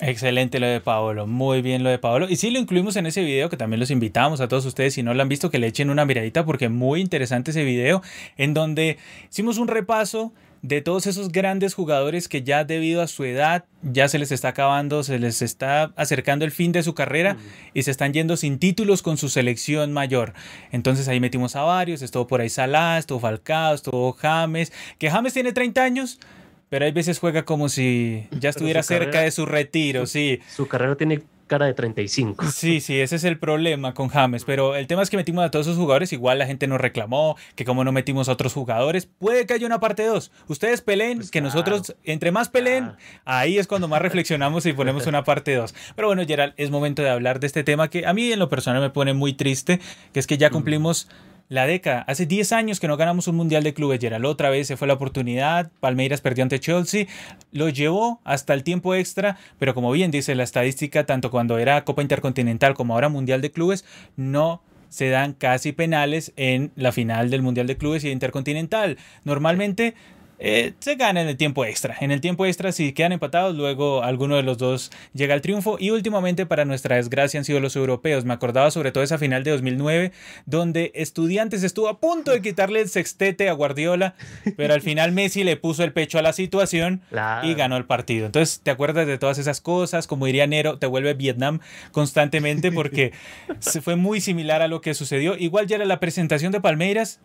Excelente lo de Paolo, muy bien lo de Paolo. Y sí lo incluimos en ese video que también los invitamos a todos ustedes, si no lo han visto, que le echen una miradita porque muy interesante ese video en donde hicimos un repaso de todos esos grandes jugadores que ya debido a su edad ya se les está acabando, se les está acercando el fin de su carrera y se están yendo sin títulos con su selección mayor. Entonces ahí metimos a varios, estuvo por ahí Salah, estuvo Falcao, estuvo James, que James tiene 30 años, pero hay veces juega como si ya estuviera cerca de su retiro, sí. Su carrera tiene cara de 35. Sí, sí, ese es el problema con James, pero el tema es que metimos a todos esos jugadores, igual la gente nos reclamó que como no metimos a otros jugadores, puede que haya una parte 2. Ustedes peleen, pues que nosotros entre más peleen, ahí es cuando más reflexionamos y ponemos una parte 2. Pero bueno, Gerald, es momento de hablar de este tema que a mí en lo personal me pone muy triste, que es que ya cumplimos la década. Hace 10 años que no ganamos un Mundial de Clubes, Gerald. Otra vez se fue la oportunidad. Palmeiras perdió ante Chelsea. Lo llevó hasta el tiempo extra, pero como bien dice la estadística, tanto cuando era Copa Intercontinental como ahora Mundial de Clubes, no se dan casi penales en la final del Mundial de Clubes y Intercontinental. Normalmente eh, se gana en el tiempo extra. En el tiempo extra, si quedan empatados, luego alguno de los dos llega al triunfo. Y últimamente, para nuestra desgracia, han sido los europeos. Me acordaba sobre todo esa final de 2009, donde Estudiantes estuvo a punto de quitarle el sextete a Guardiola, pero al final Messi le puso el pecho a la situación y ganó el partido. Entonces, ¿te acuerdas de todas esas cosas? Como diría Nero, te vuelve Vietnam constantemente porque se fue muy similar a lo que sucedió. Igual ya era la presentación de Palmeiras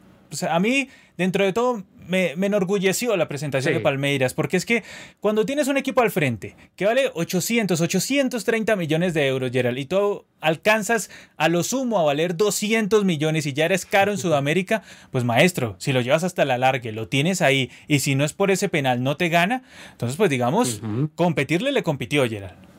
a mí, dentro de todo, me, enorgulleció la presentación de Palmeiras, porque es que cuando tienes un equipo al frente que vale 800, 830 millones de euros, Gerald, y tú alcanzas a lo sumo a valer 200 millones y ya eres caro en Sudamérica, pues maestro, si lo llevas hasta la larga, lo tienes ahí, y si no es por ese penal no te gana, entonces pues digamos, competirle le compitió Gerald.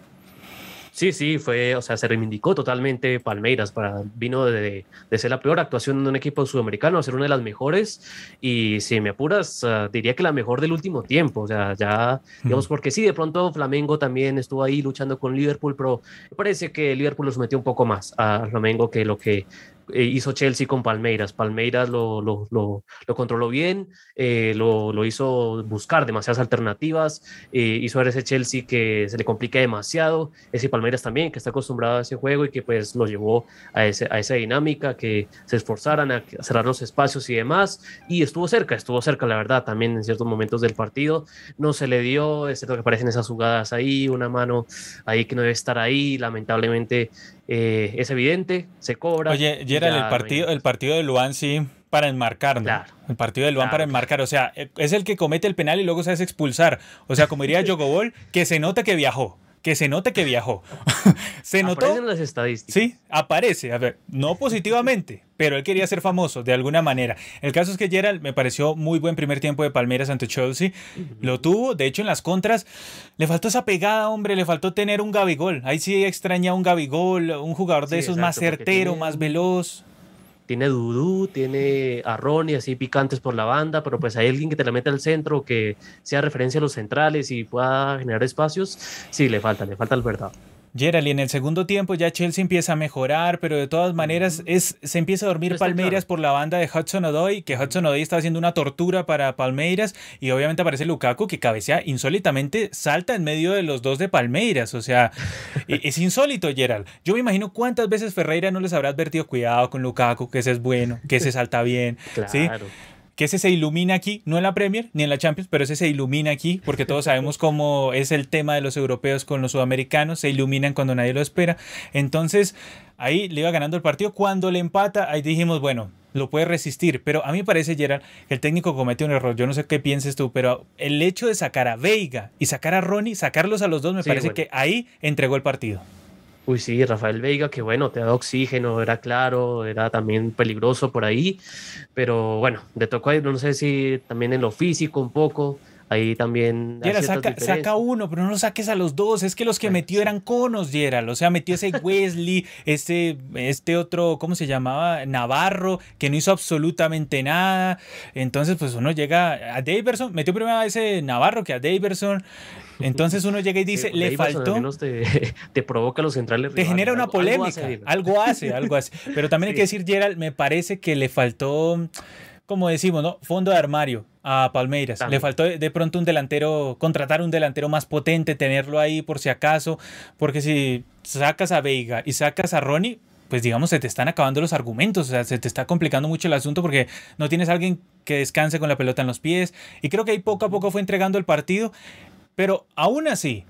Sí, sí, fue, o sea, se reivindicó totalmente Palmeiras, para, vino de, de, ser la peor actuación de un equipo sudamericano a ser una de las mejores. Y si me apuras, diría que la mejor del último tiempo, o sea, ya, digamos, porque sí, de pronto Flamengo también estuvo ahí luchando con Liverpool, pero parece que Liverpool los metió un poco más a Flamengo que lo que eh, hizo Chelsea con Palmeiras. Palmeiras lo, lo, controló bien, eh, lo, hizo buscar demasiadas alternativas, eh, hizo ver ese Chelsea que se le complica demasiado, ese Palmeiras también, que está acostumbrado a ese juego y que pues lo llevó a, ese, a esa dinámica, que se esforzaran a cerrar los espacios y demás, y estuvo cerca, estuvo cerca, la verdad, también en ciertos momentos del partido, no se le dio, es cierto que aparecen esas jugadas ahí, una mano ahí que no debe estar ahí, lamentablemente eh, es evidente, se cobra. Oye, Gerald, el partido, el partido de Luan sí para enmarcar, ¿no? El partido de Luan para enmarcar, o sea, es el que comete el penal y luego se hace expulsar. O sea, como diría Jogobol, que se nota que viajó que se note que viajó. se notó. Aparecen las estadísticas. Sí, aparece. A ver, no positivamente, pero él quería ser famoso de alguna manera. El caso es que Gerald me pareció muy buen primer tiempo de Palmeiras ante Chelsea. Lo tuvo, de hecho, en las contras le faltó esa pegada, hombre, le faltó tener un Gabigol. Ahí sí extraña un Gabigol, un jugador de esos más certero, más veloz tiene Dudú, tiene a Ronnie así picantes por la banda, pero pues hay alguien que te la mete al centro, que sea referencia a los centrales y pueda generar espacios, sí, le falta, le falta el verdad. Gerald, y en el segundo tiempo ya Chelsea empieza a mejorar, pero de todas maneras es, se empieza a dormir Palmeiras por la banda de Hudson Odoi, que Hudson Odoi está haciendo una tortura para Palmeiras, y obviamente aparece Lukaku que cabecea insólitamente, salta en medio de los dos de Palmeiras, o sea, e, es insólito Gerald. Yo me imagino cuántas veces Ferreira no les habrá advertido, cuidado con Lukaku, que ese es bueno, que ese salta bien, claro que ese se ilumina aquí, no en la Premier ni en la Champions, pero ese se ilumina aquí, porque todos sabemos cómo es el tema de los europeos con los sudamericanos, se iluminan cuando nadie lo espera. Entonces, ahí le iba ganando el partido. Cuando le empata, ahí dijimos, bueno, lo puede resistir, pero a mí me parece, Gerard, que el técnico comete un error. Yo no sé qué pienses tú, pero el hecho de sacar a Veiga y sacar a Ronnie, sacarlos a los dos, me parece que ahí entregó el partido. Uy, sí, Rafael Veiga, que bueno, te da oxígeno, era claro, era también peligroso por ahí, pero bueno, de tocó ahí, no sé si también en lo físico un poco, Ahí también. Gerald, saca, saca, uno, pero no lo saques a los dos. Es que los que metió eran conos, Gerald. O sea, metió ese Wesley, este, este otro, ¿cómo se llamaba? Navarro, que no hizo absolutamente nada. Entonces, pues uno llega a Daverson, metió primero a ese Navarro que a Daverson. Entonces uno llega y dice, le faltó. Te, te, provoca los centrales. Te genera una polémica. Algo hace, algo hace. Pero también hay que decir, Gerald, me parece que le faltó como decimos, ¿no? Fondo de armario a Palmeiras. Le faltó de pronto un delantero, contratar un delantero más potente, tenerlo ahí por si acaso, porque si sacas a Veiga y sacas a Ronnie, pues digamos, se te están acabando los argumentos, o sea, se te está complicando mucho el asunto porque no tienes a alguien que descanse con la pelota en los pies. Y creo que ahí poco a poco fue entregando el partido, pero aún así,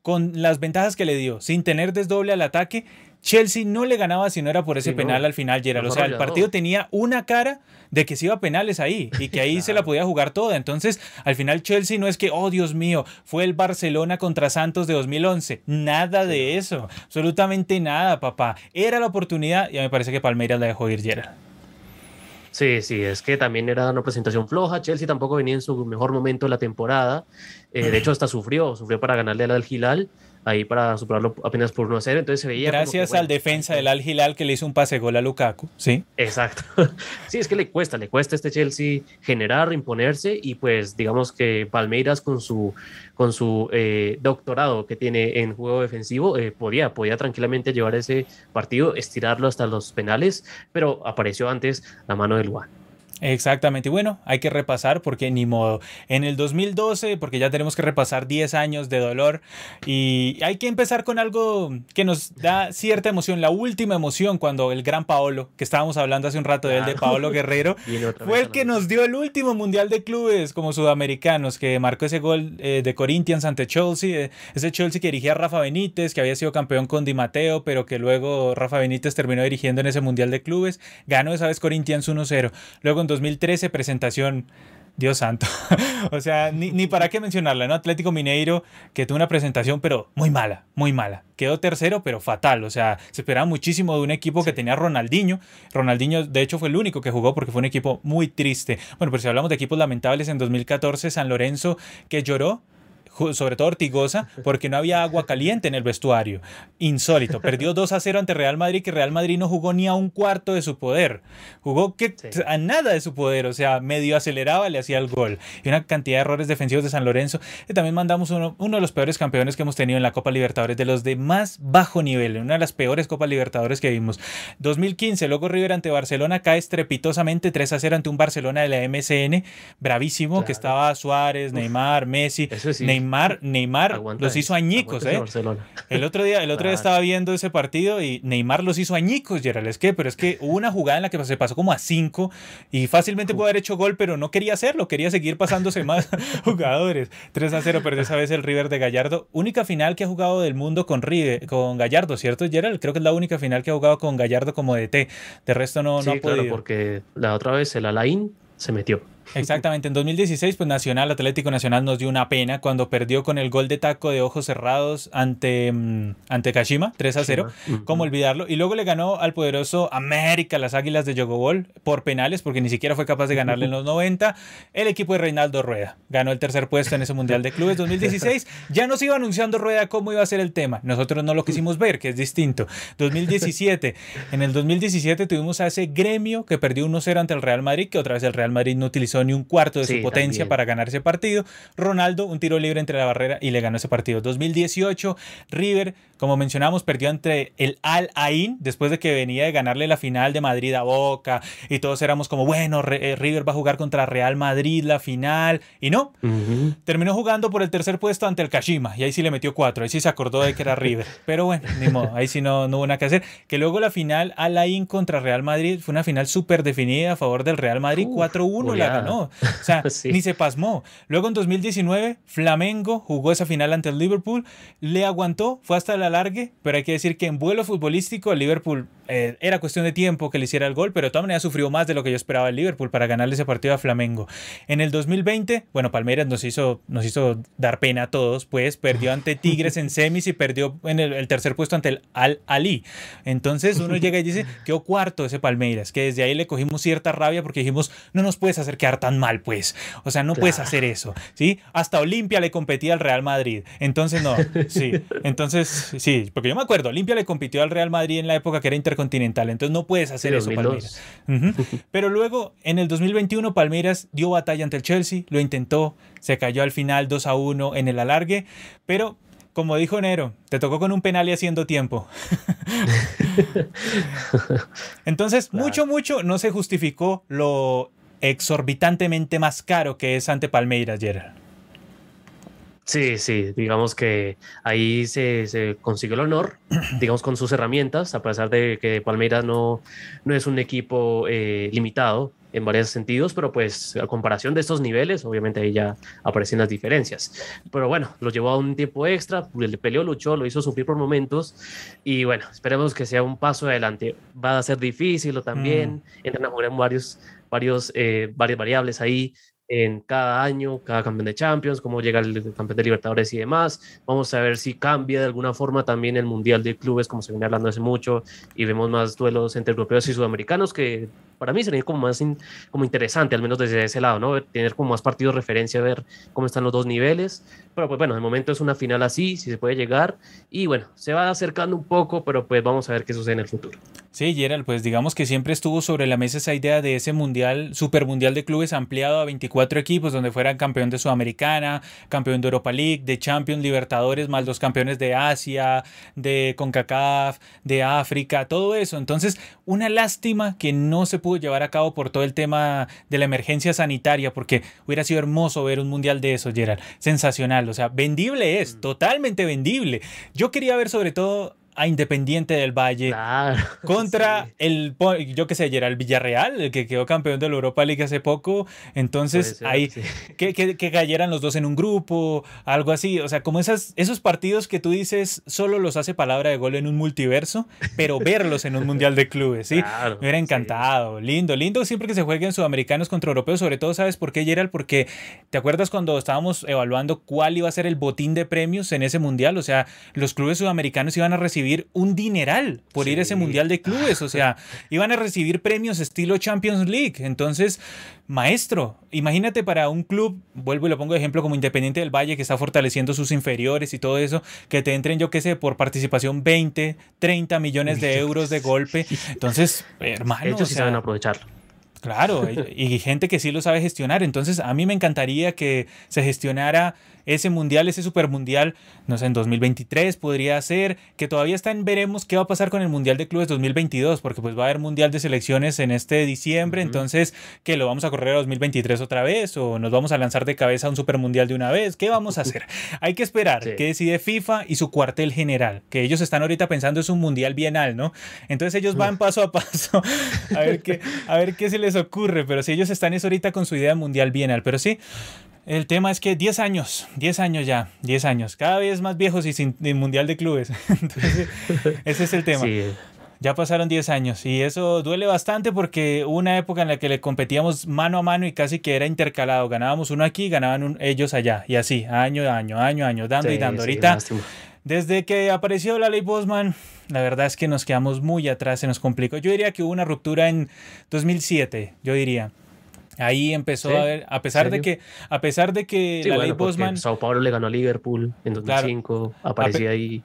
con las ventajas que le dio, sin tener desdoble al ataque, Chelsea no le ganaba si no era por ese penal al final, Gerald. O sea, el partido tenía una cara de que se iba a penales ahí y que ahí se la podía jugar toda. Entonces, al final Chelsea no es que, oh Dios mío, fue el Barcelona contra Santos de 2011. Nada de eso. Absolutamente nada, papá. Era la oportunidad y me parece que Palmeiras la dejó ir, Gerald. Sí, sí, es que también era una presentación floja. Chelsea tampoco venía en su mejor momento de la temporada. Eh, de hecho, hasta sufrió, sufrió para ganarle al Gilal ahí para superarlo apenas por 1 a 0. Entonces se veía. Gracias al defensa del Al Hilal que le hizo un pase gol a Lukaku, ¿sí? Exacto. sí, es que le cuesta, le cuesta a este Chelsea generar, imponerse y pues digamos que Palmeiras con su, con su eh, doctorado que tiene en juego defensivo eh, podía, podía tranquilamente llevar ese partido, estirarlo hasta los penales, pero apareció antes la mano del Luan. Exactamente. Y bueno, hay que repasar porque ni modo. En el 2012, porque ya tenemos que repasar 10 años de dolor y hay que empezar con algo que nos da cierta emoción. La última emoción cuando el gran Paolo, que estábamos hablando hace un rato de él, de Paolo Guerrero, fue el que nos dio el último Mundial de Clubes como sudamericanos, que marcó ese gol eh, de Corinthians ante Chelsea. Eh, ese Chelsea que dirigía Rafa Benítez, que había sido campeón con Di Matteo, pero que luego Rafa Benítez terminó dirigiendo en ese Mundial de Clubes. Ganó esa vez Corinthians 1-0. Luego en 2013 presentación Dios santo. o sea, ni, para qué mencionarla, ¿no? Atlético Mineiro, que tuvo una presentación, pero muy mala, muy mala. Quedó tercero, pero fatal. O sea, se esperaba muchísimo de un equipo que tenía Ronaldinho. Ronaldinho, de hecho, fue el único que jugó porque fue un equipo muy triste. Bueno, pero si hablamos de equipos lamentables, en 2014, San Lorenzo, que lloró sobre todo Ortigosa, porque no había agua caliente en el vestuario. Insólito. Perdió 2 a 0 ante Real Madrid, que Real Madrid no jugó ni a un cuarto de su poder. Jugó que, a nada de su poder, o sea, medio aceleraba, le hacía el gol. Y una cantidad de errores defensivos de San Lorenzo. Y también mandamos uno, uno de los peores campeones que hemos tenido en la Copa Libertadores, de los de más bajo nivel, una de las peores Copas Libertadores que vimos. 2015, luego River ante Barcelona cae estrepitosamente 3 a 0 ante un Barcelona de la MSN, bravísimo, que estaba Suárez, Neymar, Messi. Neymar Neymar, Neymar los hizo añicos, ¿eh? El otro día, el otro día estaba viendo ese partido y Neymar los hizo añicos, Gerald. Es que, pero es que hubo una jugada en la que se pasó como a cinco y fácilmente pudo haber hecho gol, pero no quería hacerlo, quería seguir pasándose más jugadores. 3 a 0 perdió esa vez el River de Gallardo. Única final que ha jugado del mundo con, River, con Gallardo, ¿cierto, Gerald? Creo que es la única final que ha jugado con Gallardo como DT. De resto no, no ha podido. porque la otra vez el Alain se metió. Exactamente, en 2016 pues Nacional, Atlético Nacional nos dio una pena cuando perdió con el gol de taco de ojos cerrados ante, mm, ante Kashima, 3 a 0, ¿cómo olvidarlo? Y luego le ganó al poderoso América, las Águilas de Yogobol, por penales, porque ni siquiera fue capaz de ganarle en los 90, el equipo de Reinaldo Rueda, ganó el tercer puesto en ese Mundial de Clubes 2016, ya nos iba anunciando Rueda cómo iba a ser el tema, nosotros no lo quisimos ver, que es distinto. 2017, en el 2017 tuvimos a ese gremio que perdió 1-0 ante el Real Madrid, que otra vez el Real Madrid no utilizó ni un cuarto de su potencia para ganar ese partido. Ronaldo, un tiro libre entre la barrera y le ganó ese partido. 2018, River, como mencionamos, perdió entre el Al Ain después de que venía de ganarle la final de Madrid a Boca y todos éramos como, bueno, eh, River va a jugar contra Real Madrid la final y no. Terminó jugando por el tercer puesto ante el Kashima y ahí sí le metió cuatro, ahí sí se acordó de que era River. Pero bueno, ni modo, ahí sí no, no hubo nada que hacer. Que luego la final Al Ain contra Real Madrid fue una final súper definida a favor del Real Madrid, 4-1 la ganó. O sea, ni se pasmó. Luego en 2019, Flamengo jugó esa final ante el Liverpool, le aguantó, fue hasta la largue, pero hay que decir que en vuelo futbolístico el Liverpool eh, era cuestión de tiempo que le hiciera el gol, pero de todas maneras sufrió más de lo que yo esperaba el Liverpool para ganarle ese partido a Flamengo. En el 2020, bueno, Palmeiras nos hizo, nos hizo dar pena a todos, pues perdió ante Tigres en semis y perdió en el, tercer puesto ante el Al Ali. Entonces uno llega y dice, quedó cuarto ese Palmeiras, que desde ahí le cogimos cierta rabia porque dijimos, no nos puedes hacer quedar tan mal, pues. O sea, no puedes hacer eso, ¿sí? Hasta Olimpia le competía al Real Madrid. Entonces, no, sí. Entonces, sí, porque yo me acuerdo, Olimpia le compitió al Real Madrid en la época que era intercontinental, entonces no puedes hacer eso, Palmeiras. Pero luego, en el 2021, Palmeiras dio batalla ante el Chelsea, lo intentó, se cayó al final 2 a 1 en el alargue, pero como dijo Nero, te tocó con un penal y haciendo tiempo. Entonces, mucho, mucho no se justificó lo exorbitantemente más caro que es ante Palmeiras, Gerard. Sí, sí, digamos que ahí se, consiguió el honor, digamos, con sus herramientas, a pesar de que Palmeiras no, no es un equipo eh, limitado en varios sentidos, pero pues a comparación de estos niveles, obviamente ahí ya aparecen las diferencias. Pero bueno, lo llevó a un tiempo extra, le peleó, luchó, lo hizo sufrir por momentos y bueno, esperemos que sea un paso adelante. Va a ser difícil también, mm. entran a jugar varios, varios, eh, varias variables ahí, en cada año, cada campeón de Champions, cómo llega el campeón de Libertadores y demás. Vamos a ver si cambia de alguna forma también el Mundial de Clubes, como se viene hablando hace mucho, y vemos más duelos entre europeos y sudamericanos, que para mí sería como más como interesante, al menos desde ese lado, ¿no? Tener como más partidos de referencia, ver cómo están los dos niveles. Pero pues bueno, de momento es una final así, si se puede llegar. Y bueno, se va acercando un poco, pero pues vamos a ver qué sucede en el futuro. Sí, Gerald, pues digamos que siempre estuvo sobre la mesa esa idea de ese mundial, super mundial de clubes ampliado a 24 equipos, donde fueran campeón de Sudamericana, campeón de Europa League, de Champions, Libertadores, más los campeones de Asia, de CONCACAF, de África, todo eso. Entonces, una lástima que no se pudo llevar a cabo por todo el tema de la emergencia sanitaria, porque hubiera sido hermoso ver un mundial de eso, Gerald. Sensacional, o sea, vendible es, mm. totalmente vendible. Yo quería ver sobre todo a Independiente del Valle contra el, yo qué sé, era el Villarreal, el que quedó campeón de la Europa League hace poco. Entonces, ahí, que, que, cayeran los dos en un grupo, algo así. O sea, como esas, esos partidos que tú dices solo los hace palabra de gol en un multiverso, pero verlos en un mundial de clubes, ¿sí? me hubiera encantado. Lindo, lindo siempre que se jueguen sudamericanos contra europeos, sobre todo, ¿sabes por qué, Gerald? Porque, ¿te acuerdas cuando estábamos evaluando cuál iba a ser el botín de premios en ese mundial? O sea, los clubes sudamericanos iban a recibir un dineral por ir a ese Mundial de Clubes. O sea, iban a recibir premios estilo Champions League. Entonces, maestro, imagínate para un club, vuelvo y lo pongo de ejemplo como Independiente del Valle, que está fortaleciendo sus inferiores y todo eso, que te entren, yo qué sé, por participación 20, 30 millones de euros de golpe. Entonces, hermano. Ellos sí saben aprovecharlo. Claro, y gente que sí lo sabe gestionar. Entonces, a mí me encantaría que se gestionara ese mundial, ese super mundial, no sé, en 2023 podría ser, que todavía está en veremos qué va a pasar con el mundial de clubes 2022, porque pues va a haber mundial de selecciones en este diciembre, entonces, ¿qué lo vamos a correr a 2023 otra vez o nos vamos a lanzar de cabeza a un super mundial de una vez? ¿Qué vamos a hacer? Hay que esperar qué decide FIFA y su cuartel general, que ellos están ahorita pensando es un mundial bienal, ¿no? Entonces ellos van paso a paso a ver qué, a ver qué se les ocurre, pero si ellos están es ahorita con su idea mundial bienal, pero sí, el tema es que 10 años, 10 años ya, 10 años, cada vez más viejos y sin mundial de clubes. Entonces, ese es el tema. Ya pasaron 10 años y eso duele bastante porque hubo una época en la que le competíamos mano a mano y casi que era intercalado. Ganábamos uno aquí, ganaban ellos allá y así, año a año, año a año, dando y dando. Ahorita, desde que apareció la ley Bosman, la verdad es que nos quedamos muy atrás, se nos complicó. Yo diría que hubo una ruptura en 2007, yo diría. Ahí empezó a ver, a pesar de que, a pesar de que la ley Bosman. Sao Paulo le ganó a Liverpool en 2005, aparecía ahí.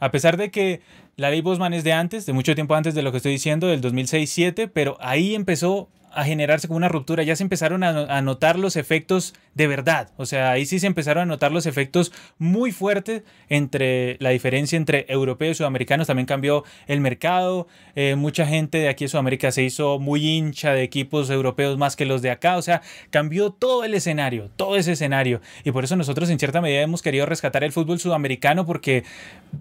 A pesar de que la ley Bosman es de antes, de mucho tiempo antes de lo que estoy diciendo, del 2006-7, pero ahí empezó a generarse como una ruptura, ya se empezaron a, notar los efectos de verdad, o sea, ahí sí se empezaron a notar los efectos muy fuertes entre la diferencia entre europeos y sudamericanos, también cambió el mercado, eh, mucha gente de aquí de Sudamérica se hizo muy hincha de equipos europeos más que los de acá, o sea, cambió todo el escenario, todo ese escenario, y por eso nosotros en cierta medida hemos querido rescatar el fútbol sudamericano porque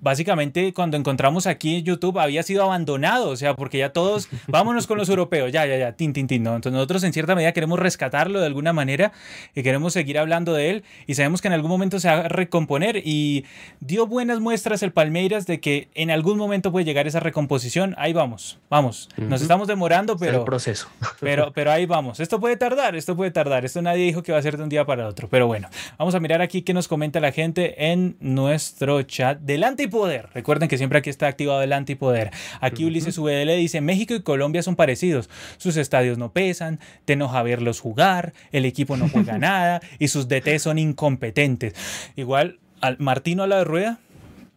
básicamente cuando encontramos aquí en YouTube había sido abandonado, o sea, porque ya todos, vámonos con los europeos, ya, ya, ya, tin, tin, tin ¿no? Entonces nosotros en cierta medida queremos rescatarlo de alguna manera y queremos seguir hablando de él y sabemos que en algún momento se va a recomponer y dio buenas muestras el Palmeiras de que en algún momento puede llegar esa recomposición. Ahí vamos, vamos. Nos estamos demorando, pero... el proceso. Pero, pero ahí vamos. Esto puede tardar, esto puede tardar. Esto nadie dijo que va a ser de un día para otro. Pero bueno, vamos a mirar aquí qué nos comenta la gente en nuestro chat del antipoder. Recuerden que siempre aquí está activado el antipoder. Aquí Ulises VL dice, México y Colombia son parecidos. Sus estadios no pesan, te enoja verlos jugar, el equipo no juega nada y sus DT son incompetentes. Igual, al Martino a la de rueda,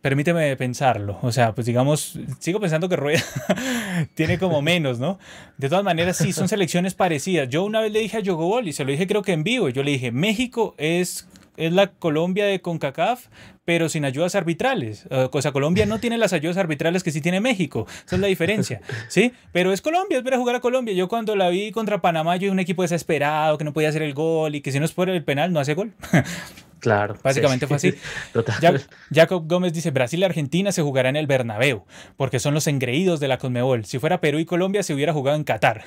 permíteme pensarlo. O sea, pues digamos, sigo pensando que Rueda tiene como menos, ¿no? De todas maneras, sí, son selecciones parecidas. Yo una vez le dije a Yogobol y se lo dije creo que en vivo. Yo le dije, México es es la Colombia de CONCACAF, pero sin ayudas arbitrales. Eh, o sea, Colombia no tiene las ayudas arbitrales que sí tiene México. Esa es la diferencia. ¿Sí? Pero es Colombia, es ver a jugar a Colombia. Yo cuando la vi contra Panamá, yo un equipo desesperado, que no podía hacer el gol y que si no es por el penal, no hace gol. Claro. Básicamente fue así. Jacob Gómez dice, Brasil y Argentina se jugará en el Bernabéu, porque son los engreídos de la Conmebol. Si fuera Perú y Colombia, se hubiera jugado en Qatar.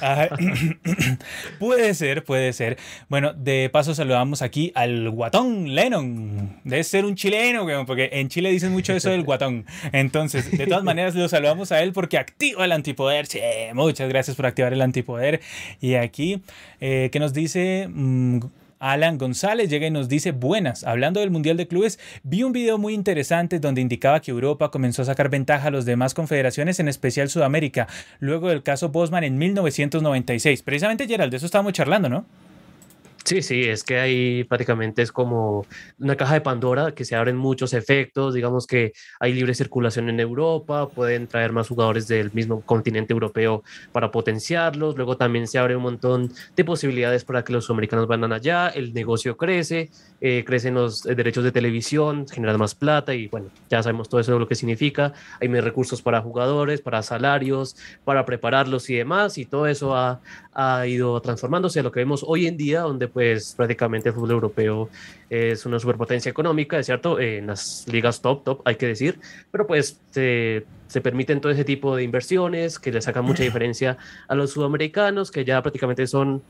puede ser, puede ser. Bueno, de paso saludamos aquí al guatón Lennon. Debe ser un chileno, porque en Chile dicen mucho eso del guatón. Entonces, de todas maneras, lo saludamos a él porque activa el antipoder. Sí, muchas gracias por activar el antipoder. Y aquí, eh, ¿qué nos dice? Mm, Alan González llega y nos dice, buenas, hablando del Mundial de Clubes, vi un video muy interesante donde indicaba que Europa comenzó a sacar ventaja a las demás confederaciones, en especial Sudamérica, luego del caso Bosman en 1996. Precisamente, Gerald, de eso estábamos charlando, ¿no? Sí, sí, es que ahí prácticamente es como una caja de Pandora que se abren muchos efectos, digamos que hay libre circulación en Europa, pueden traer más jugadores del mismo continente europeo para potenciarlos, luego también se abre un montón de posibilidades para que los americanos vayan allá, el negocio crece, eh, crecen los derechos de televisión, generan más plata y bueno, ya sabemos todo eso lo que significa, hay más recursos para jugadores, para salarios, para prepararlos y demás, y todo eso ha, ha ido transformándose a lo que vemos hoy en día, donde pues prácticamente el fútbol europeo es una superpotencia económica, es cierto, en las ligas top, top, hay que decir, pero pues se, se permiten todo ese tipo de inversiones que le sacan mucha diferencia a los sudamericanos, que ya prácticamente son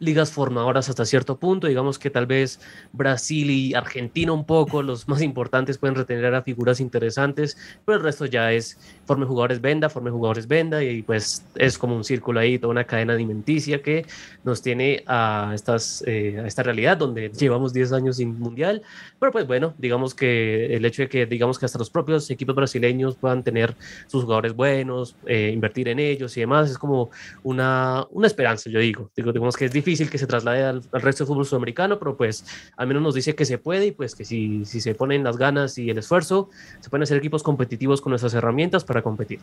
ligas formadoras hasta cierto punto. Digamos que tal vez Brasil y Argentina un poco, los más importantes, pueden retener a figuras interesantes, pero el resto ya es forme jugadores venda, forme jugadores venda y pues es como un círculo ahí, toda una cadena alimenticia que nos tiene a, estas, eh, a esta realidad donde llevamos 10 años sin mundial. Pero pues bueno, digamos que el hecho de que digamos que hasta los propios equipos brasileños puedan tener sus jugadores buenos, eh, invertir en ellos y demás, es como una, una esperanza, yo digo. digo. Digamos que es difícil difícil que se traslade al, resto del fútbol sudamericano, pero pues al menos nos dice que se puede y pues que si, si se ponen las ganas y el esfuerzo, se pueden hacer equipos competitivos con nuestras herramientas para competir.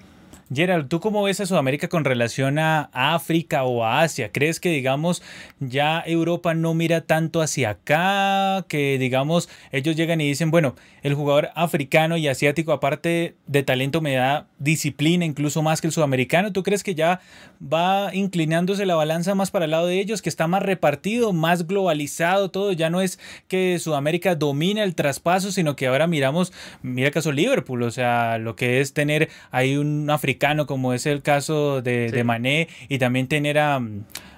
Gerald, ¿tú cómo ves a Sudamérica con relación a África o a Asia? ¿Crees que, digamos, ya Europa no mira tanto hacia acá? Que, digamos, ellos llegan y dicen, bueno, el jugador africano y asiático, aparte de talento, me da disciplina incluso más que el sudamericano. ¿Tú crees que ya va inclinándose la balanza más para el lado de ellos, que está más repartido, más globalizado todo? Ya no es que Sudamérica domina el traspaso, sino que ahora miramos, mira el caso Liverpool, o sea, lo que es tener ahí un africano como es el caso de, Mané, y también tener a,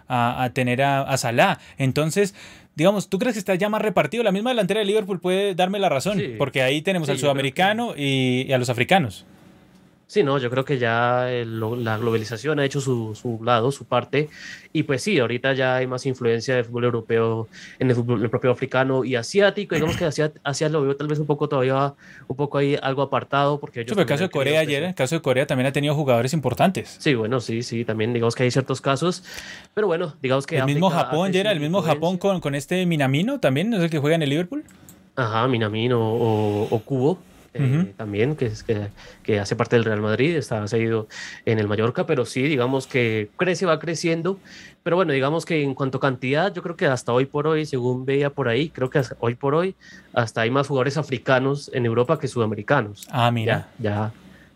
a, tener a, Salah. Entonces, digamos, ¿tú crees que está ya más repartido? La misma delantera de Liverpool puede darme la razón, porque ahí tenemos al sudamericano y, a los africanos. Sí, no, yo creo que ya la globalización ha hecho su, su, lado, su parte, y pues sí, ahorita ya hay más influencia del fútbol europeo en el fútbol el propio africano y asiático, digamos que Asia, Asia lo veo tal vez un poco todavía, un poco ahí algo apartado, porque ellos... el caso de Corea ayer, el caso de Corea también ha tenido jugadores importantes. Sí, bueno, sí, sí, también digamos que hay ciertos casos, pero bueno, digamos que... El mismo Japón, ya era el mismo Japón con, con este Minamino también, ¿no es el que juega en el Liverpool? Ajá, Minamino o, o eh, también, que, es, que, que, hace parte del Real Madrid, está seguido en el Mallorca, pero sí, digamos que crece, va creciendo. Pero bueno, digamos que en cuanto a cantidad, yo creo que hasta hoy por hoy, según veía por ahí, creo que hoy por hoy, hasta hay más jugadores africanos en Europa que sudamericanos. Ah, mira. Ya, Ya,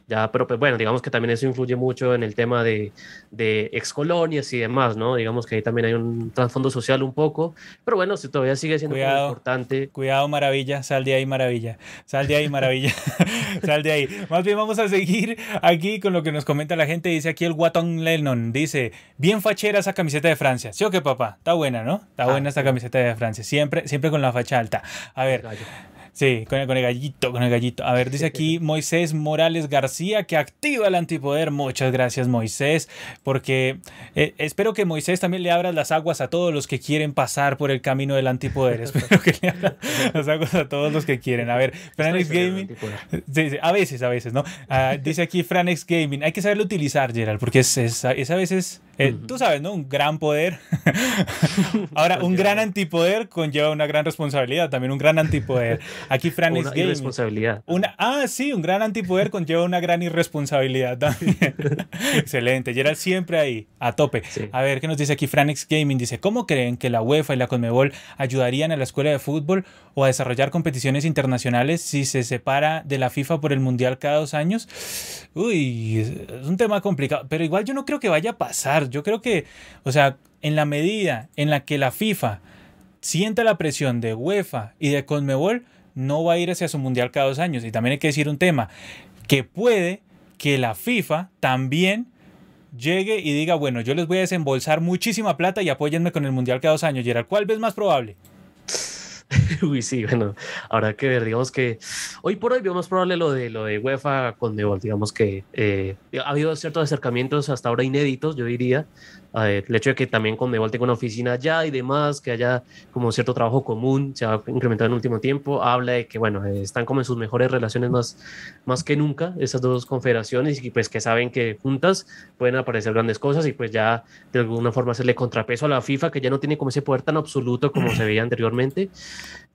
pero pues, bueno, digamos que también eso influye mucho en el tema de, de excolonias y demás, ¿no? Digamos que ahí también hay un trasfondo social un poco, pero bueno, si todavía sigue siendo importante. Cuidado, maravilla, sal de ahí, maravilla. Sal de ahí, maravilla. sal de ahí. Más bien vamos a seguir aquí con lo que nos comenta la gente. Dice aquí el Watton Lennon, dice, bien fachera esa camiseta de Francia. ¿Sí o qué, papá? Está buena, ¿no? Está ah, buena esta camiseta de Francia. Siempre, siempre con la facha alta. A ver. Sí, con el, con el gallito, con el gallito. A ver, dice aquí Moisés Morales García que activa el antipoder. Muchas gracias, Moisés, porque eh, espero que Moisés también le abra las aguas a todos los que quieren pasar por el camino del antipoder. espero que le abra las aguas a todos los que quieren. A ver, Franex Gaming. Sí, sí, a veces, a veces, ¿no? Ah, dice aquí Franex Gaming. Hay que saberlo utilizar, Gerald, porque es, es, es a veces eh, tú sabes, ¿no? Un gran poder. Ahora, un gran antipoder conlleva una gran responsabilidad, también un gran antipoder. Aquí Fran una irresponsabilidad. Una, ah, sí, un gran antipoder conlleva una gran irresponsabilidad también. Excelente. Gerald siempre ahí, a tope. A ver, ¿qué nos dice aquí Franex Gaming? Dice, ¿cómo creen que la UEFA y la Conmebol ayudarían a la escuela de fútbol o a desarrollar competiciones internacionales si se separa de la FIFA por el Mundial cada dos años? Uy, es un tema complicado, pero igual yo no creo que vaya a pasar. Yo creo que, o sea, en la medida en la que la FIFA sienta la presión de UEFA y de Conmebol, no va a ir hacia su mundial cada dos años. Y también hay que decir un tema, que puede que la FIFA también llegue y diga, bueno, yo les voy a desembolsar muchísima plata y apóyenme con el mundial cada dos años. Gerard, ¿cuál ves más probable? Uy, sí, bueno, habrá que ver, digamos que hoy por hoy vemos probable lo de lo de UEFA con Nebol, digamos que eh, ha habido ciertos acercamientos hasta ahora inéditos, yo diría, el hecho de que también con Nebol tenga una oficina allá y demás, que haya como cierto trabajo común, se ha incrementado en el último tiempo, habla de que, bueno, están como en sus mejores relaciones más, más que nunca, esas dos confederaciones, y pues que saben que juntas pueden aparecer grandes cosas y pues ya de alguna forma hacerle contrapeso a la FIFA, que ya no tiene como ese poder tan absoluto como se veía anteriormente.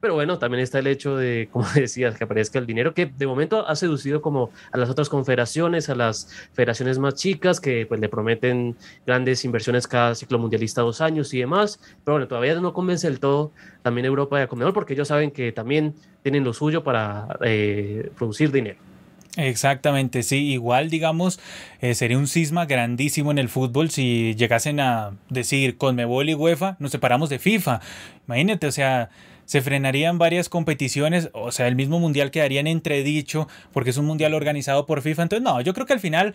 Pero bueno, también está el hecho de, como decías, que aparezca el dinero, que de momento ha seducido como a las otras confederaciones, a las federaciones más chicas, que pues le prometen grandes inversiones cada ciclo mundialista dos años y demás. Pero bueno, todavía no convence del todo también Europa y a Conmebol, porque ellos saben que también tienen lo suyo para eh, producir dinero. Exactamente, sí, igual digamos, eh, sería un cisma grandísimo en el fútbol si llegasen a decir Conmebol y UEFA nos separamos de FIFA. Imagínate, o sea, se frenarían varias competiciones, o sea, el mismo mundial quedaría en entredicho porque es un mundial organizado por FIFA. Entonces, no, yo creo que al final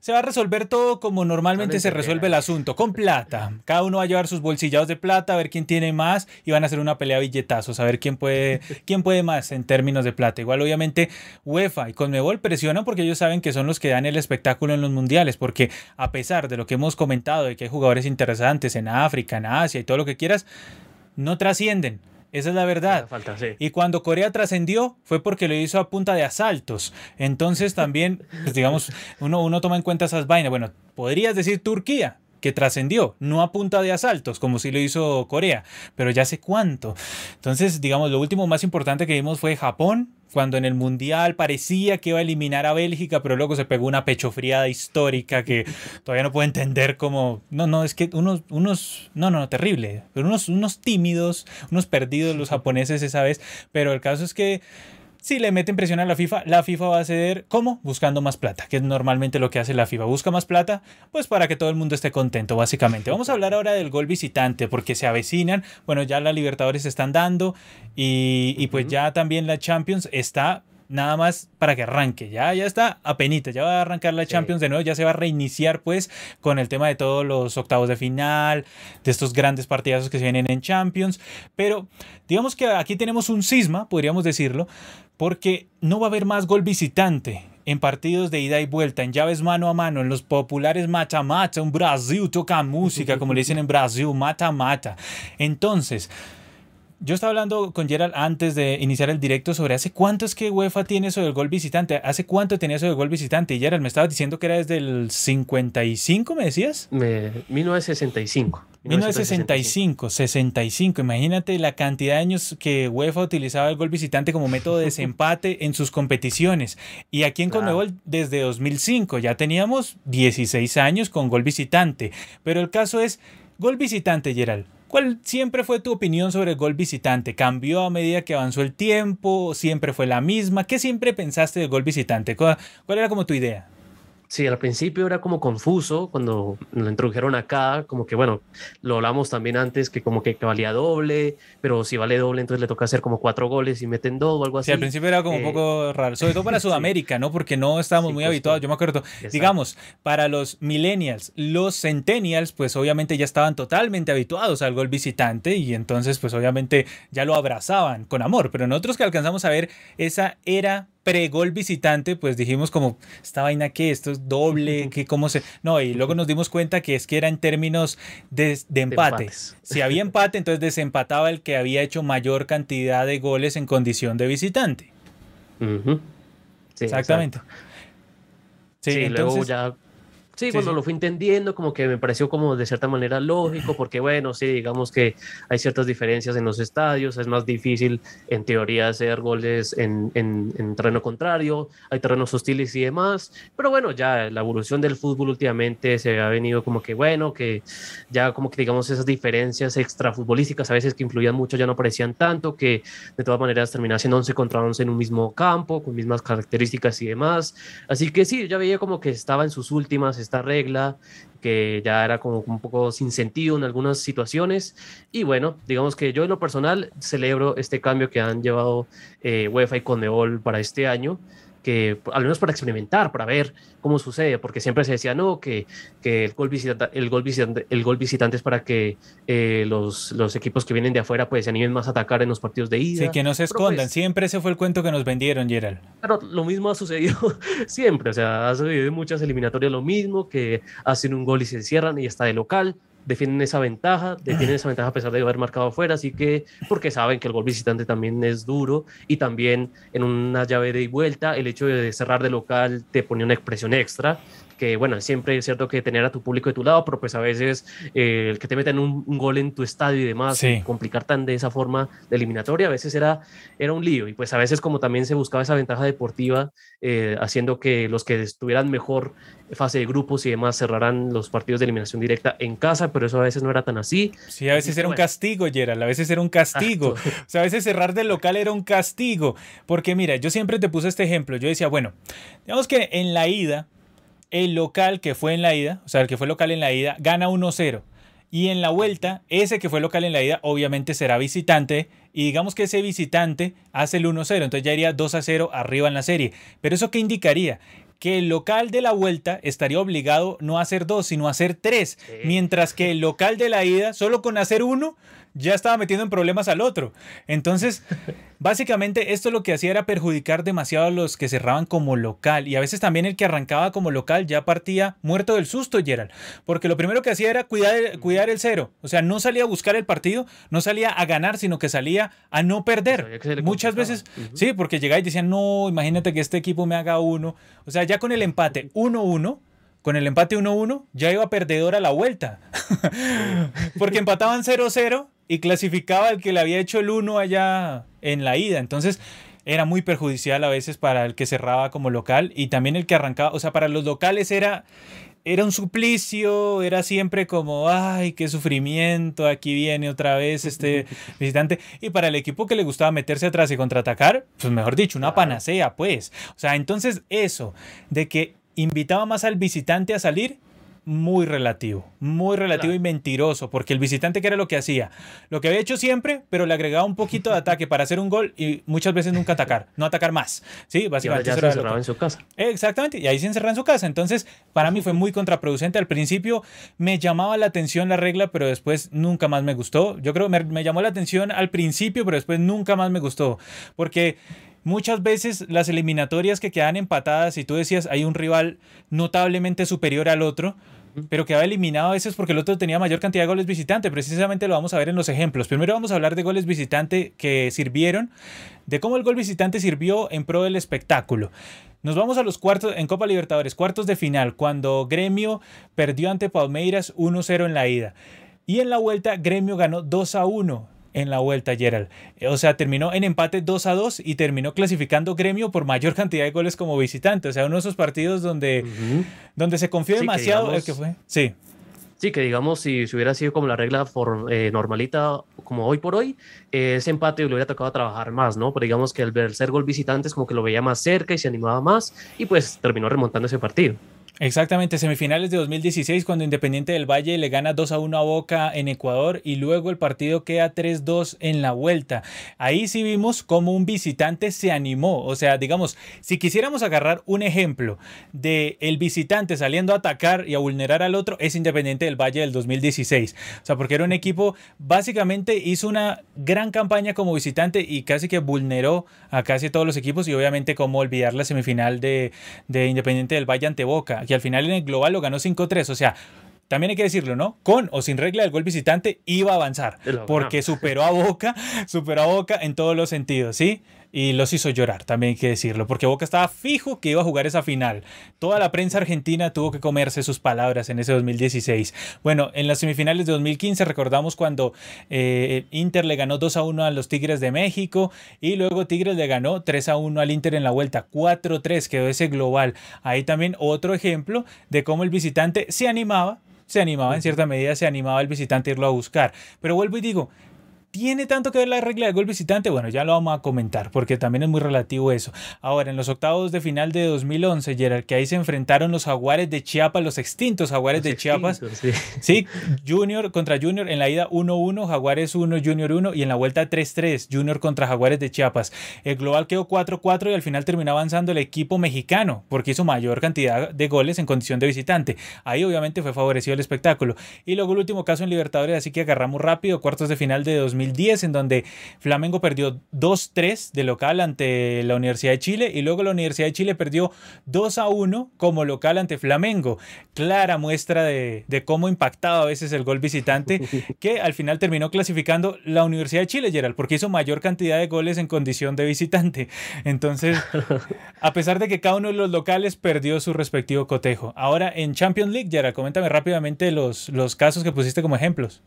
se va a resolver todo como normalmente se resuelve el asunto, con plata. Cada uno va a llevar sus bolsillados de plata, a ver quién tiene más y van a hacer una pelea de billetazos, a ver quién puede, quién puede más en términos de plata. Igual, obviamente, UEFA y Conmebol presionan porque ellos saben que son los que dan el espectáculo en los mundiales, porque a pesar de lo que hemos comentado, de que hay jugadores interesantes en África, en Asia y todo lo que quieras, no trascienden esa es la verdad. Y cuando Corea trascendió fue porque lo hizo a punta de asaltos. Entonces también, pues, digamos, uno, uno toma en cuenta esas vainas. Bueno, podrías decir Turquía, que trascendió, no a punta de asaltos, como si lo hizo Corea, pero ya sé cuánto. Entonces, digamos, lo último más importante que vimos fue Japón, cuando en el Mundial parecía que iba a eliminar a Bélgica, pero luego se pegó una pechofriada histórica que todavía no puedo entender cómo... No, no, es que unos, unos, no, no, terrible, pero unos, unos tímidos, unos perdidos los japoneses esa vez, pero el caso es que si le meten presión a la FIFA, la FIFA va a ceder, ¿cómo? Buscando más plata, que es normalmente lo que hace la FIFA. Busca más plata, pues para que todo el mundo esté contento, básicamente. Vamos a hablar ahora del gol visitante, porque se avecinan. Bueno, ya la Libertadores se están dando y, y pues ya también la Champions está nada más para que arranque. Ya, ya está a penita, ya va a arrancar la Champions de nuevo, ya se va a reiniciar pues con el tema de todos los octavos de final, de estos grandes partidazos que se vienen en Champions. Pero digamos que aquí tenemos un cisma, podríamos decirlo, porque no va a haber más gol visitante en partidos de ida y vuelta, en llaves mano a mano, en los populares mata-mata, un Brasil toca música, como le dicen en Brasil, mata-mata. Entonces, yo estaba hablando con Gerald antes de iniciar el directo sobre hace cuánto es que UEFA tiene eso del gol visitante. ¿Hace cuánto tenía eso del gol visitante? Y Gerald me estaba diciendo que era desde el 55, ¿me decías? Me, 1965. 1965, 65. Imagínate la cantidad de años que UEFA utilizaba el gol visitante como método de desempate en sus competiciones. Y aquí en Conmebol desde 2005 ya teníamos 16 años con gol visitante. Pero el caso es, gol visitante, Gerald ¿Cuál siempre fue tu opinión sobre el gol visitante? ¿Cambió a medida que avanzó el tiempo? ¿Siempre fue la misma? ¿Qué siempre pensaste del gol visitante? ¿Cuál, cuál era como tu idea? Sí, al principio era como confuso cuando lo introdujeron acá, como que bueno, lo hablamos también antes que como que, valía doble, pero si vale doble entonces le toca hacer como cuatro goles y meten dos o algo así. Sí, al principio era como un eh, poco raro, sobre todo para Sudamérica, ¿no? Porque no estábamos muy habituados, yo me acuerdo, digamos, para los millennials, los centennials pues obviamente ya estaban totalmente habituados al gol visitante y entonces pues obviamente ya lo abrazaban con amor, pero nosotros que alcanzamos a ver esa era pre-gol visitante, pues dijimos como, esta vaina que esto es doble, que cómo se... No, y luego nos dimos cuenta que es que era en términos de, empate. si había empate, entonces desempataba el que había hecho mayor cantidad de goles en condición de visitante. Exactamente. Sí, luego ya Sí, cuando lo fui entendiendo, como que me pareció como de cierta manera lógico, porque bueno, sí, digamos que hay ciertas diferencias en los estadios, es más difícil en teoría hacer goles en, en, terreno contrario, hay terrenos hostiles y demás, pero bueno, ya la evolución del fútbol últimamente se ha venido como que bueno, que ya como que digamos esas diferencias extrafutbolísticas a veces que influían mucho ya no parecían tanto, que de todas maneras terminaba siendo 11 contra 11 en un mismo campo, con mismas características y demás, así que sí, ya veía como que estaba en sus últimas, esta regla que ya era como un poco sin sentido en algunas situaciones. Y bueno, digamos que yo en lo personal celebro este cambio que han llevado eh, UEFA y Conmebol para este año que al menos para experimentar, para ver cómo sucede, porque siempre se decía, no, que, que el, gol visitante, el, gol visitante, el gol visitante es para que eh, los, los, equipos que vienen de afuera pues se animen más a atacar en los partidos de ida. Sí, que no se escondan, pues siempre ese fue el cuento que nos vendieron, Gerald. Pero lo mismo ha sucedido siempre, o sea, ha sucedido en muchas eliminatorias lo mismo, que hacen un gol y se encierran y está de local defienden esa ventaja, defienden esa ventaja a pesar de haber marcado afuera, así que porque saben que el gol visitante también es duro y también en una llave de vuelta el hecho de cerrar de local te pone una expresión extra que bueno, siempre es cierto que tener a tu público de tu lado, pero pues a veces eh, el que te meten un, gol en tu estadio y demás, complicar tan de esa forma de eliminatoria, a veces era, era un lío y pues a veces como también se buscaba esa ventaja deportiva, eh, haciendo que los que estuvieran mejor fase de grupos y demás cerraran los partidos de eliminación directa en casa, pero eso a veces no era tan así. Sí, a veces era un castigo, Gerald, a veces era un castigo. O sea, a veces cerrar del local era un castigo, porque mira, yo siempre te puse este ejemplo, yo decía, bueno, digamos que en la ida, el local que fue en la ida, o sea, el que fue local en la ida, gana 1-0. Y en la vuelta, ese que fue local en la ida, obviamente será visitante. Y digamos que ese visitante hace el 1-0. Entonces ya iría 2-0 arriba en la serie. Pero eso qué indicaría? Que el local de la vuelta estaría obligado no a hacer dos, sino a hacer tres. Mientras que el local de la ida, solo con hacer uno, ya estaba metiendo en problemas al otro. Entonces, básicamente esto lo que hacía era perjudicar demasiado a los que cerraban como local. Y a veces también el que arrancaba como local ya partía muerto del susto, Gerald, porque lo primero que hacía era cuidar, cuidar el cero, o sea, no salía a buscar el partido, no salía a ganar, sino que salía a no perder. Muchas veces, sí, porque llegaba y decían, no, imagínate que este equipo me haga uno, o sea, ya con el empate 1-1, con el empate 1-1 ya iba perdedor a la vuelta. Porque empataban 0-0 y clasificaba el que le había hecho el 1 allá en la ida. Entonces era muy perjudicial a veces para el que cerraba como local y también el que arrancaba, o sea, para los locales era era un suplicio, era siempre como, ay, qué sufrimiento, aquí viene otra vez este visitante. Y para el equipo que le gustaba meterse atrás y contraatacar, pues mejor dicho, una panacea, pues. O sea, entonces eso, de que invitaba más al visitante a salir, muy relativo, muy relativo y mentiroso, porque el visitante que era lo que hacía, lo que había hecho siempre, pero le agregaba un poquito de ataque para hacer un gol y muchas veces nunca atacar, no atacar más, sí, básicamente. ya se encerraba en su casa. Exactamente, y ahí se encerraba en su casa, entonces para mí fue muy contraproducente, al principio me llamaba la atención la regla, pero después nunca más me gustó, yo creo que me llamó la atención al principio, pero después nunca más me gustó, porque muchas veces las eliminatorias que quedan empatadas y tú decías hay un rival notablemente superior al otro, pero quedaba eliminado a veces porque el otro tenía mayor cantidad de goles visitante. Precisamente lo vamos a ver en los ejemplos. Primero vamos a hablar de goles visitante que sirvieron, de cómo el gol visitante sirvió en pro del espectáculo. Nos vamos a los cuartos en Copa Libertadores, cuartos de final, cuando Gremio perdió ante Palmeiras 1-0 en la ida. Y en la vuelta Gremio ganó 2 1 en la vuelta, Gerald. O sea, terminó en empate 2 a 2 y terminó clasificando Gremio por mayor cantidad de goles como visitante. O sea, uno de esos partidos donde, donde se confió demasiado el que fue. Sí. Sí, que digamos, si, si hubiera sido como la regla for, eh, normalita, como hoy por hoy, eh, ese empate le hubiera tocado trabajar más, ¿no? Pero digamos que el ser gol visitante es como que lo veía más cerca y se animaba más y pues terminó remontando ese partido. Exactamente, semifinales de 2016 cuando Independiente del Valle le gana 2 a 1 a Boca en Ecuador y luego el partido queda 3-2 en la vuelta. Ahí sí vimos cómo un visitante se animó, o sea, digamos, si quisiéramos agarrar un ejemplo de el visitante saliendo a atacar y a vulnerar al otro es Independiente del Valle del 2016. O sea, porque era un equipo básicamente hizo una gran campaña como visitante y casi que vulneró a casi todos los equipos y obviamente cómo olvidar la semifinal de, de Independiente del Valle ante Boca y al final en el global lo ganó 5-3. O sea, también hay que decirlo, ¿no? Con o sin regla del gol visitante iba a avanzar. Porque superó a Boca, superó a Boca en todos los sentidos, ¿sí? Y los hizo llorar, también hay que decirlo, porque Boca estaba fijo que iba a jugar esa final. Toda la prensa argentina tuvo que comerse sus palabras en ese 2016. Bueno, en las semifinales de 2015 recordamos cuando eh, Inter le ganó 2 a 1 a los Tigres de México y luego Tigres le ganó 3 a 1 al Inter en la vuelta, 4-3 quedó ese global. Ahí también otro ejemplo de cómo el visitante se animaba se animaba en cierta medida, se animaba el visitante a irlo a buscar. Pero vuelvo y digo, ¿Tiene tanto que ver la regla de gol visitante? Bueno, ya lo vamos a comentar porque también es muy relativo eso. Ahora, en los octavos de final de 2011, Gerard, que ahí se enfrentaron los jaguares de Chiapas, los extintos jaguares de Chiapas. Sí. Junior contra Junior, en la ida 1-1, Jaguares 1, Junior 1 y en la vuelta 3-3, Junior contra Jaguares de Chiapas. El global quedó 4-4 y al final terminó avanzando el equipo mexicano porque hizo mayor cantidad de goles en condición de visitante. Ahí obviamente fue favorecido el espectáculo. Y luego el último caso en Libertadores, así que agarramos rápido, cuartos de final de 2011 2010, en donde Flamengo perdió 2-3 de local ante la Universidad de Chile y luego la Universidad de Chile perdió 2-1 como local ante Flamengo. Clara muestra de, cómo impactaba a veces el gol visitante, que al final terminó clasificando la Universidad de Chile, Gerald, porque hizo mayor cantidad de goles en condición de visitante. Entonces, a pesar de que cada uno de los locales perdió su respectivo cotejo. Ahora en Champions League, Gerald, coméntame rápidamente los, los casos que pusiste como ejemplos.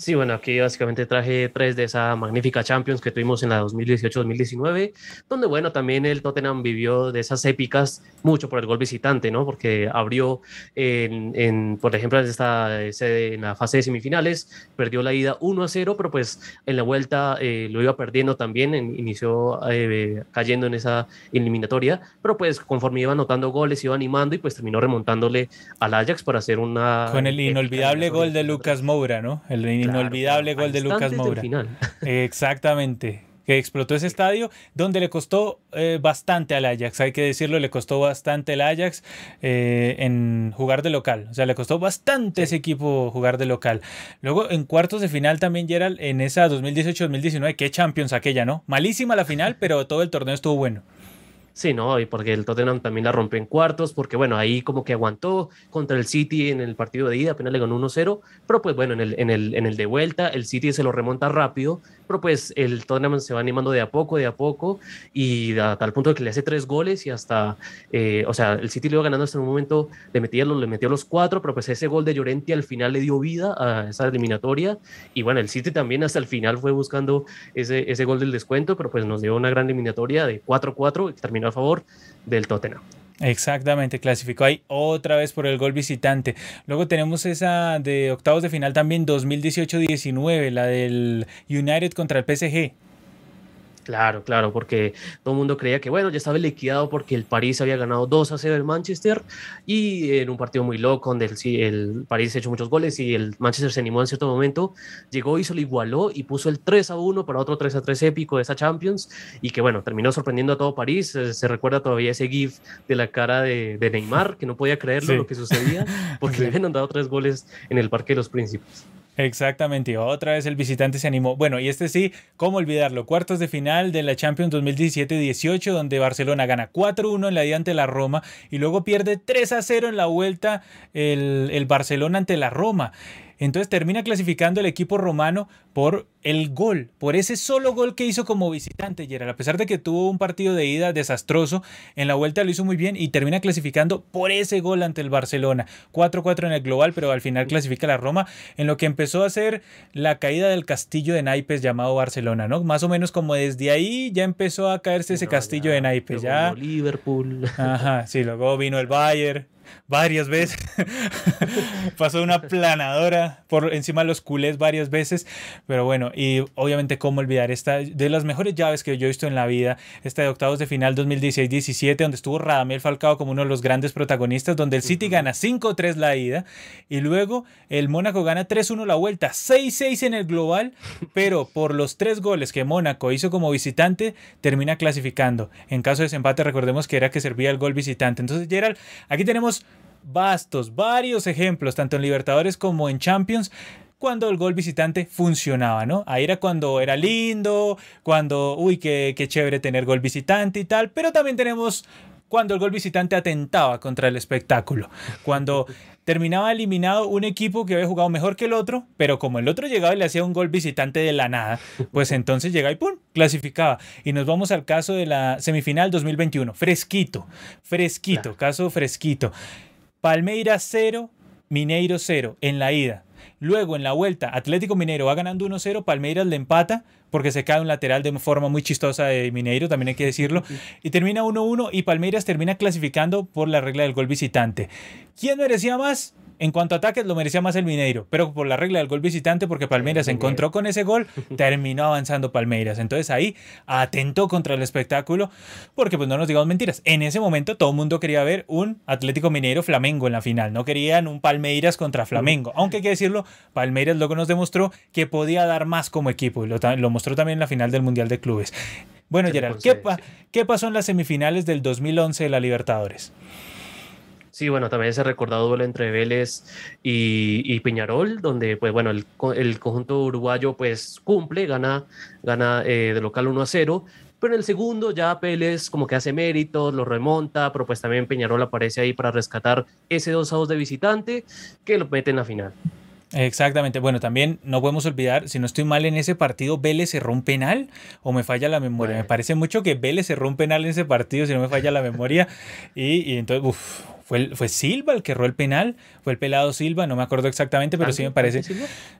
Sí, bueno, aquí básicamente traje tres de esa magnífica Champions que tuvimos en la 2018-2019, donde, bueno, también el Tottenham vivió de esas épicas mucho por el gol visitante, ¿no? Porque abrió, en, por ejemplo, esta, en la fase de semifinales, perdió la ida 1 a 0, pero pues en la vuelta eh, lo iba perdiendo también, inició eh, cayendo en esa eliminatoria, pero pues conforme iba anotando goles, iba animando y pues terminó remontándole al Ajax para hacer una... Con el inolvidable gol de Lucas Moura, ¿no? El inolvidable gol de Lucas Moura. Exactamente que explotó ese estadio, donde le costó eh, bastante al Ajax, hay que decirlo, le costó bastante al Ajax eh, en jugar de local, o sea, le costó bastante ese equipo jugar de local. Luego en cuartos de final también Gerald, en esa 2018-2019, qué Champions aquella, ¿no? Malísima la final, pero todo el torneo estuvo bueno. Sí, no, y porque el Tottenham también la rompe en cuartos, porque bueno, ahí como que aguantó contra el City en el partido de ida, apenas le ganó 1-0, pero pues bueno, en el, en, el, en el de vuelta el City se lo remonta rápido, pero pues el Tottenham se va animando de a poco, de a poco, y a tal punto que le hace tres goles y hasta, eh, o sea, el City le iba ganando hasta un momento, le metía los, le metió los cuatro, pero pues ese gol de Llorenti al final le dio vida a esa eliminatoria, y bueno, el City también hasta el final fue buscando ese, ese gol del descuento, pero pues nos dio una gran eliminatoria de 4-4 y terminó a favor del Tottenham. Exactamente, clasificó ahí otra vez por el gol visitante. Luego tenemos esa de octavos de final también 2018-19, la del United contra el PSG. Claro, claro, porque todo el mundo creía que, bueno, ya estaba liquidado porque el París había ganado 2 a 0 el Manchester y en un partido muy loco donde el, el París ha hecho muchos goles y el Manchester se animó en cierto momento, llegó y se lo igualó y puso el 3 a 1 para otro 3 a 3 épico de esa Champions y que, bueno, terminó sorprendiendo a todo París. Se, recuerda todavía ese GIF de la cara de, Neymar, que no podía creerlo lo que sucedía porque le habían dado tres goles en el Parque de los Príncipes. Exactamente, otra vez el visitante se animó. Bueno, y este sí, ¿cómo olvidarlo? Cuartos de final de la Champions 2017-18, donde Barcelona gana 4-1 en la ida ante la Roma y luego pierde 3-0 en la vuelta el, el Barcelona ante la Roma. Entonces termina clasificando el equipo romano por el gol, por ese solo gol que hizo como visitante, Gerard. A pesar de que tuvo un partido de ida desastroso, en la vuelta lo hizo muy bien y termina clasificando por ese gol ante el Barcelona. 4-4 en el global, pero al final clasifica la Roma en lo que empezó a ser la caída del castillo de naipes llamado Barcelona, ¿no? Más o menos como desde ahí ya empezó a caerse ese castillo de naipes. Ya. Liverpool. Ajá, sí, luego vino el Bayern varias veces. Pasó una planadora por encima de los culés varias veces. Pero bueno, y obviamente, ¿cómo olvidar esta de las mejores llaves que yo he visto en la vida? Esta de octavos de final 2016-17, donde estuvo Radamel Falcao como uno de los grandes protagonistas, donde el City gana 5-3 la ida y luego el Mónaco gana 3-1 la vuelta, 6-6 en el global, pero por los tres goles que Mónaco hizo como visitante, termina clasificando. En caso de desempate, recordemos que era que servía el gol visitante. Entonces, Gerald, aquí tenemos bastos, varios ejemplos, tanto en Libertadores como en Champions, cuando el gol visitante funcionaba, ¿no? Ahí era cuando era lindo, cuando, uy, qué, qué chévere tener gol visitante y tal, pero también tenemos cuando el gol visitante atentaba contra el espectáculo, cuando terminaba eliminado un equipo que había jugado mejor que el otro, pero como el otro llegaba y le hacía un gol visitante de la nada, pues entonces llegaba y ¡pum! clasificaba. Y nos vamos al caso de la semifinal 2021, fresquito, fresquito, caso fresquito. Palmeiras 0, Mineiro 0 en la ida. Luego en la vuelta, Atlético Mineiro va ganando 1-0, Palmeiras le empata porque se cae un lateral de forma muy chistosa de Mineiro, también hay que decirlo, y termina 1-1 y Palmeiras termina clasificando por la regla del gol visitante. ¿Quién merecía más? En cuanto a ataques, lo merecía más el Mineiro, pero por la regla del gol visitante, porque Palmeiras se encontró con ese gol, terminó avanzando Palmeiras. Entonces ahí atentó contra el espectáculo, porque pues no nos digamos mentiras. En ese momento todo el mundo quería ver un Atlético Mineiro Flamengo en la final, no querían un Palmeiras contra Flamengo. Aunque hay que decirlo, Palmeiras luego nos demostró que podía dar más como equipo y lo, lo mostró también en la final del Mundial de Clubes. Bueno, Gerard, ¿qué, ¿qué pasó en las semifinales del 2011 de la Libertadores? Sí, bueno, también ese recordado duelo entre Vélez y, Peñarol, donde, pues bueno, el, el, conjunto uruguayo pues cumple, gana, gana eh, de local 1 a 0, pero en el segundo ya Vélez como que hace méritos, lo remonta, pero pues también Peñarol aparece ahí para rescatar ese 2 a 2 de visitante que lo mete en la final. Exactamente. Bueno, también no podemos olvidar, si no estoy mal en ese partido, Vélez cerró un penal o me falla la memoria. Me parece mucho que Vélez cerró un penal en ese partido, si no me falla la memoria. Y, y entonces, uff, fue, fue Silva el que erró el penal, fue el pelado Silva, no me acuerdo exactamente, pero sí me parece.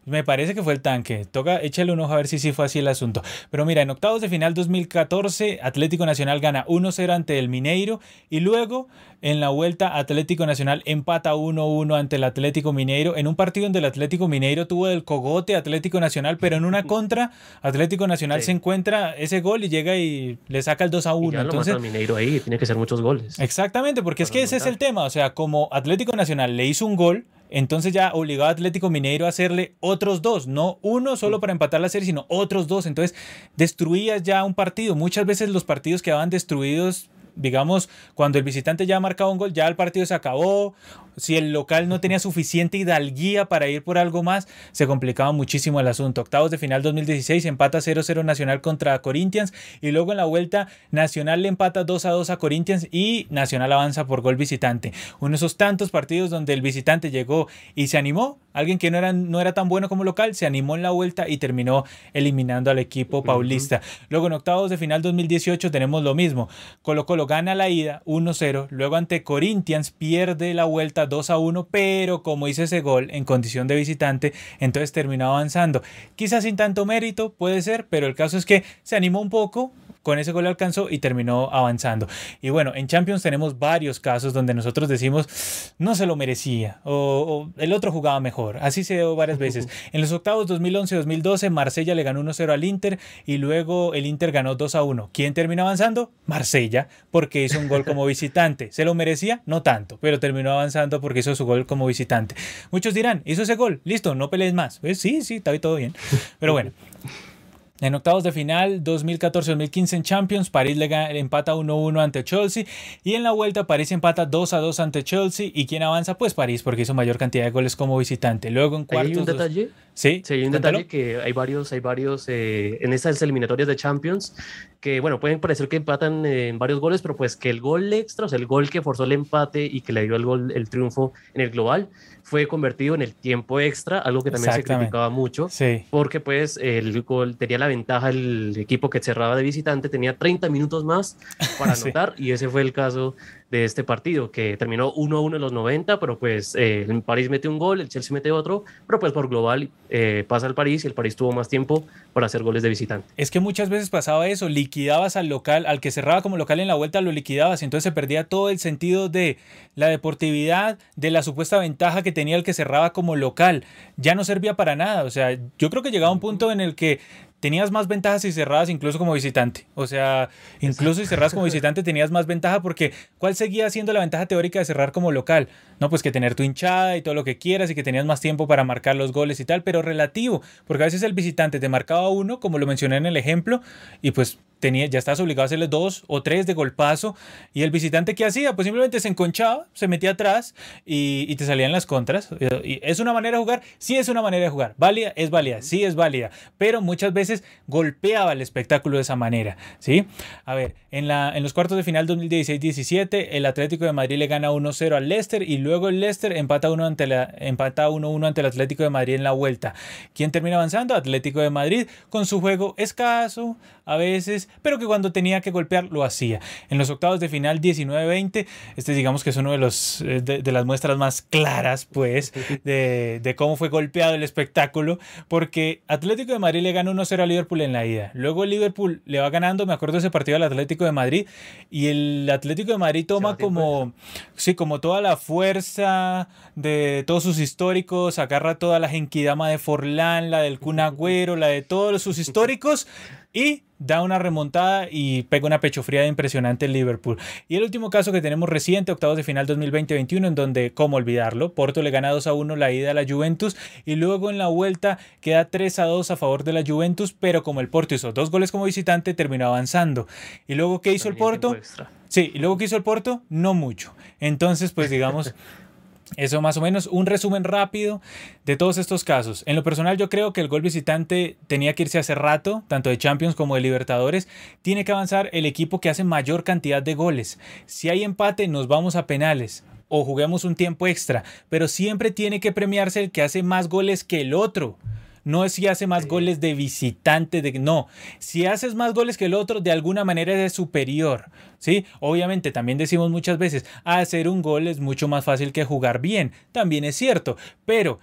Me parece que fue el tanque. Toca, échale un ojo a ver si sí fue así el asunto. Pero mira, en octavos de final 2014, Atlético Nacional gana 1-0 ante el Mineiro y luego en la vuelta Atlético Nacional empata 1-1 ante el Atlético Mineiro en un partido donde el Atlético Mineiro tuvo el cogote Atlético Nacional, pero en una contra Atlético Nacional se encuentra ese gol y llega y le saca el 2-1. Ya Entonces, Mineiro ahí, tiene que ser muchos goles. Exactamente, porque es que ese es el tema o sea, como Atlético Nacional le hizo un gol, entonces ya obligó a Atlético Mineiro a hacerle otros dos, no uno solo para empatar la serie, sino otros dos. Entonces destruías ya un partido. Muchas veces los partidos quedaban destruidos digamos, cuando el visitante ya ha marcado un gol, ya el partido se acabó si el local no tenía suficiente hidalguía para ir por algo más, se complicaba muchísimo el asunto. Octavos de final 2016, empata 0-0 Nacional contra Corinthians y luego en la vuelta Nacional le empata 2-2 a Corinthians y Nacional avanza por gol visitante. Uno de esos tantos partidos donde el visitante llegó y se animó, alguien que no era, no era tan bueno como local, se animó en la vuelta y terminó eliminando al equipo paulista. Luego en octavos de final 2018 tenemos lo mismo. Colo Colo gana la ida 1-0, luego ante Corinthians pierde la vuelta 2 a 1, pero como hice ese gol en condición de visitante, entonces terminó avanzando. Quizás sin tanto mérito, puede ser, pero el caso es que se animó un poco, con ese gol alcanzó y terminó avanzando. Y bueno, en Champions tenemos varios casos donde nosotros decimos no se lo merecía o, el otro jugaba mejor. Así se dio varias veces. En los octavos 2011-2012 Marsella le ganó 1-0 al Inter y luego el Inter ganó 2-1. ¿Quién terminó avanzando? Marsella, porque hizo un gol como visitante. ¿Se lo merecía? No tanto, pero terminó avanzando porque hizo su gol como visitante. Muchos dirán, hizo ese gol, listo, no pelees más. Pues sí, sí, está todo bien. Pero bueno, en octavos de final 2014-2015 en Champions, París le, empata 1-1 ante Chelsea y en la vuelta París empata 2-2 ante Chelsea y quien avanza pues París porque hizo mayor cantidad de goles como visitante. Luego en cuartos... ¿Hay un detalle? Sí, sí hay un detalle que hay varios, hay varios eh, en estas eliminatorias de Champions que bueno, pueden parecer que empatan en varios goles, pero pues que el gol extra, o sea, el gol que forzó el empate y que le dio el gol, el triunfo en el global, fue convertido en el tiempo extra, algo que también se criticaba mucho, porque pues el gol tenía la ventaja el equipo que cerraba de visitante, tenía 30 minutos más para anotar y ese fue el caso de este partido, que terminó 1-1 en los 90, pero pues eh, el París mete un gol, el Chelsea mete otro, pero pues por global eh, pasa el París y el París tuvo más tiempo para hacer goles de visitante. Es que muchas veces pasaba eso, liquidabas al local, al que cerraba como local en la vuelta lo liquidabas, entonces se perdía todo el sentido de la deportividad, de la supuesta ventaja que tenía el que cerraba como local, ya no servía para nada, o sea, yo creo que llegaba un punto en el que tenías más ventajas si cerradas incluso como visitante. O sea, incluso si cerras como visitante tenías más ventaja porque ¿cuál seguía siendo la ventaja teórica de cerrar como local? No, pues que tener tu hinchada y todo lo que quieras y que tenías más tiempo para marcar los goles y tal, pero relativo, porque a veces el visitante te marcaba uno, como lo mencioné en el ejemplo, y pues tenía, ya estás obligado a hacerle dos o tres de golpazo. Y el visitante, ¿qué hacía? Pues simplemente se enconchaba, se metía atrás y, y, te salían las contras. Y ¿Es una manera de jugar? Sí, es una manera de jugar. ¿Válida? Es válida. Sí, es válida. Pero muchas veces golpeaba el espectáculo de esa manera. ¿Sí? A ver, en, la, en los cuartos de final 2016-17, el Atlético de Madrid le gana 1-0 al Leicester y luego el Leicester empata 1-1 ante, la, empata 1 ante el Atlético de Madrid en la vuelta. ¿Quién termina avanzando? Atlético de Madrid con su juego escaso, a veces, pero que cuando tenía que golpear lo hacía. En los octavos de final 19-20, este digamos que es uno de, los, eh, de, las muestras más claras, pues, de, de, cómo fue golpeado el espectáculo, porque Atlético de Madrid le gana 1-0 a Liverpool en la ida. Luego Liverpool le va ganando, me acuerdo de ese partido al Atlético de Madrid, y el Atlético de Madrid toma como, sí, como toda la fuerza de todos sus históricos, agarra toda la Genkidama de Forlán, la del Kun Agüero, la de todos sus históricos, y da una remontada y pega una pechofriada impresionante en Liverpool. Y el último caso que tenemos reciente, octavos de final 2020-21, en donde, ¿cómo olvidarlo? Porto le gana 2 a 1 la ida a la Juventus y luego en la vuelta queda 3 a 2 a favor de la Juventus, pero como el Porto hizo dos goles como visitante, terminó avanzando. ¿Y luego qué hizo el Porto? Sí, y luego qué hizo el Porto? No mucho. Entonces, pues digamos... Eso más o menos un resumen rápido de todos estos casos. En lo personal yo creo que el gol visitante tenía que irse hace rato, tanto de Champions como de Libertadores. Tiene que avanzar el equipo que hace mayor cantidad de goles. Si hay empate nos vamos a penales o juguemos un tiempo extra, pero siempre tiene que premiarse el que hace más goles que el otro. No es si hace más goles de visitante, de no. Si haces más goles que el otro, de alguna manera es superior. ¿sí? Obviamente también decimos muchas veces, hacer un gol es mucho más fácil que jugar bien. También es cierto, pero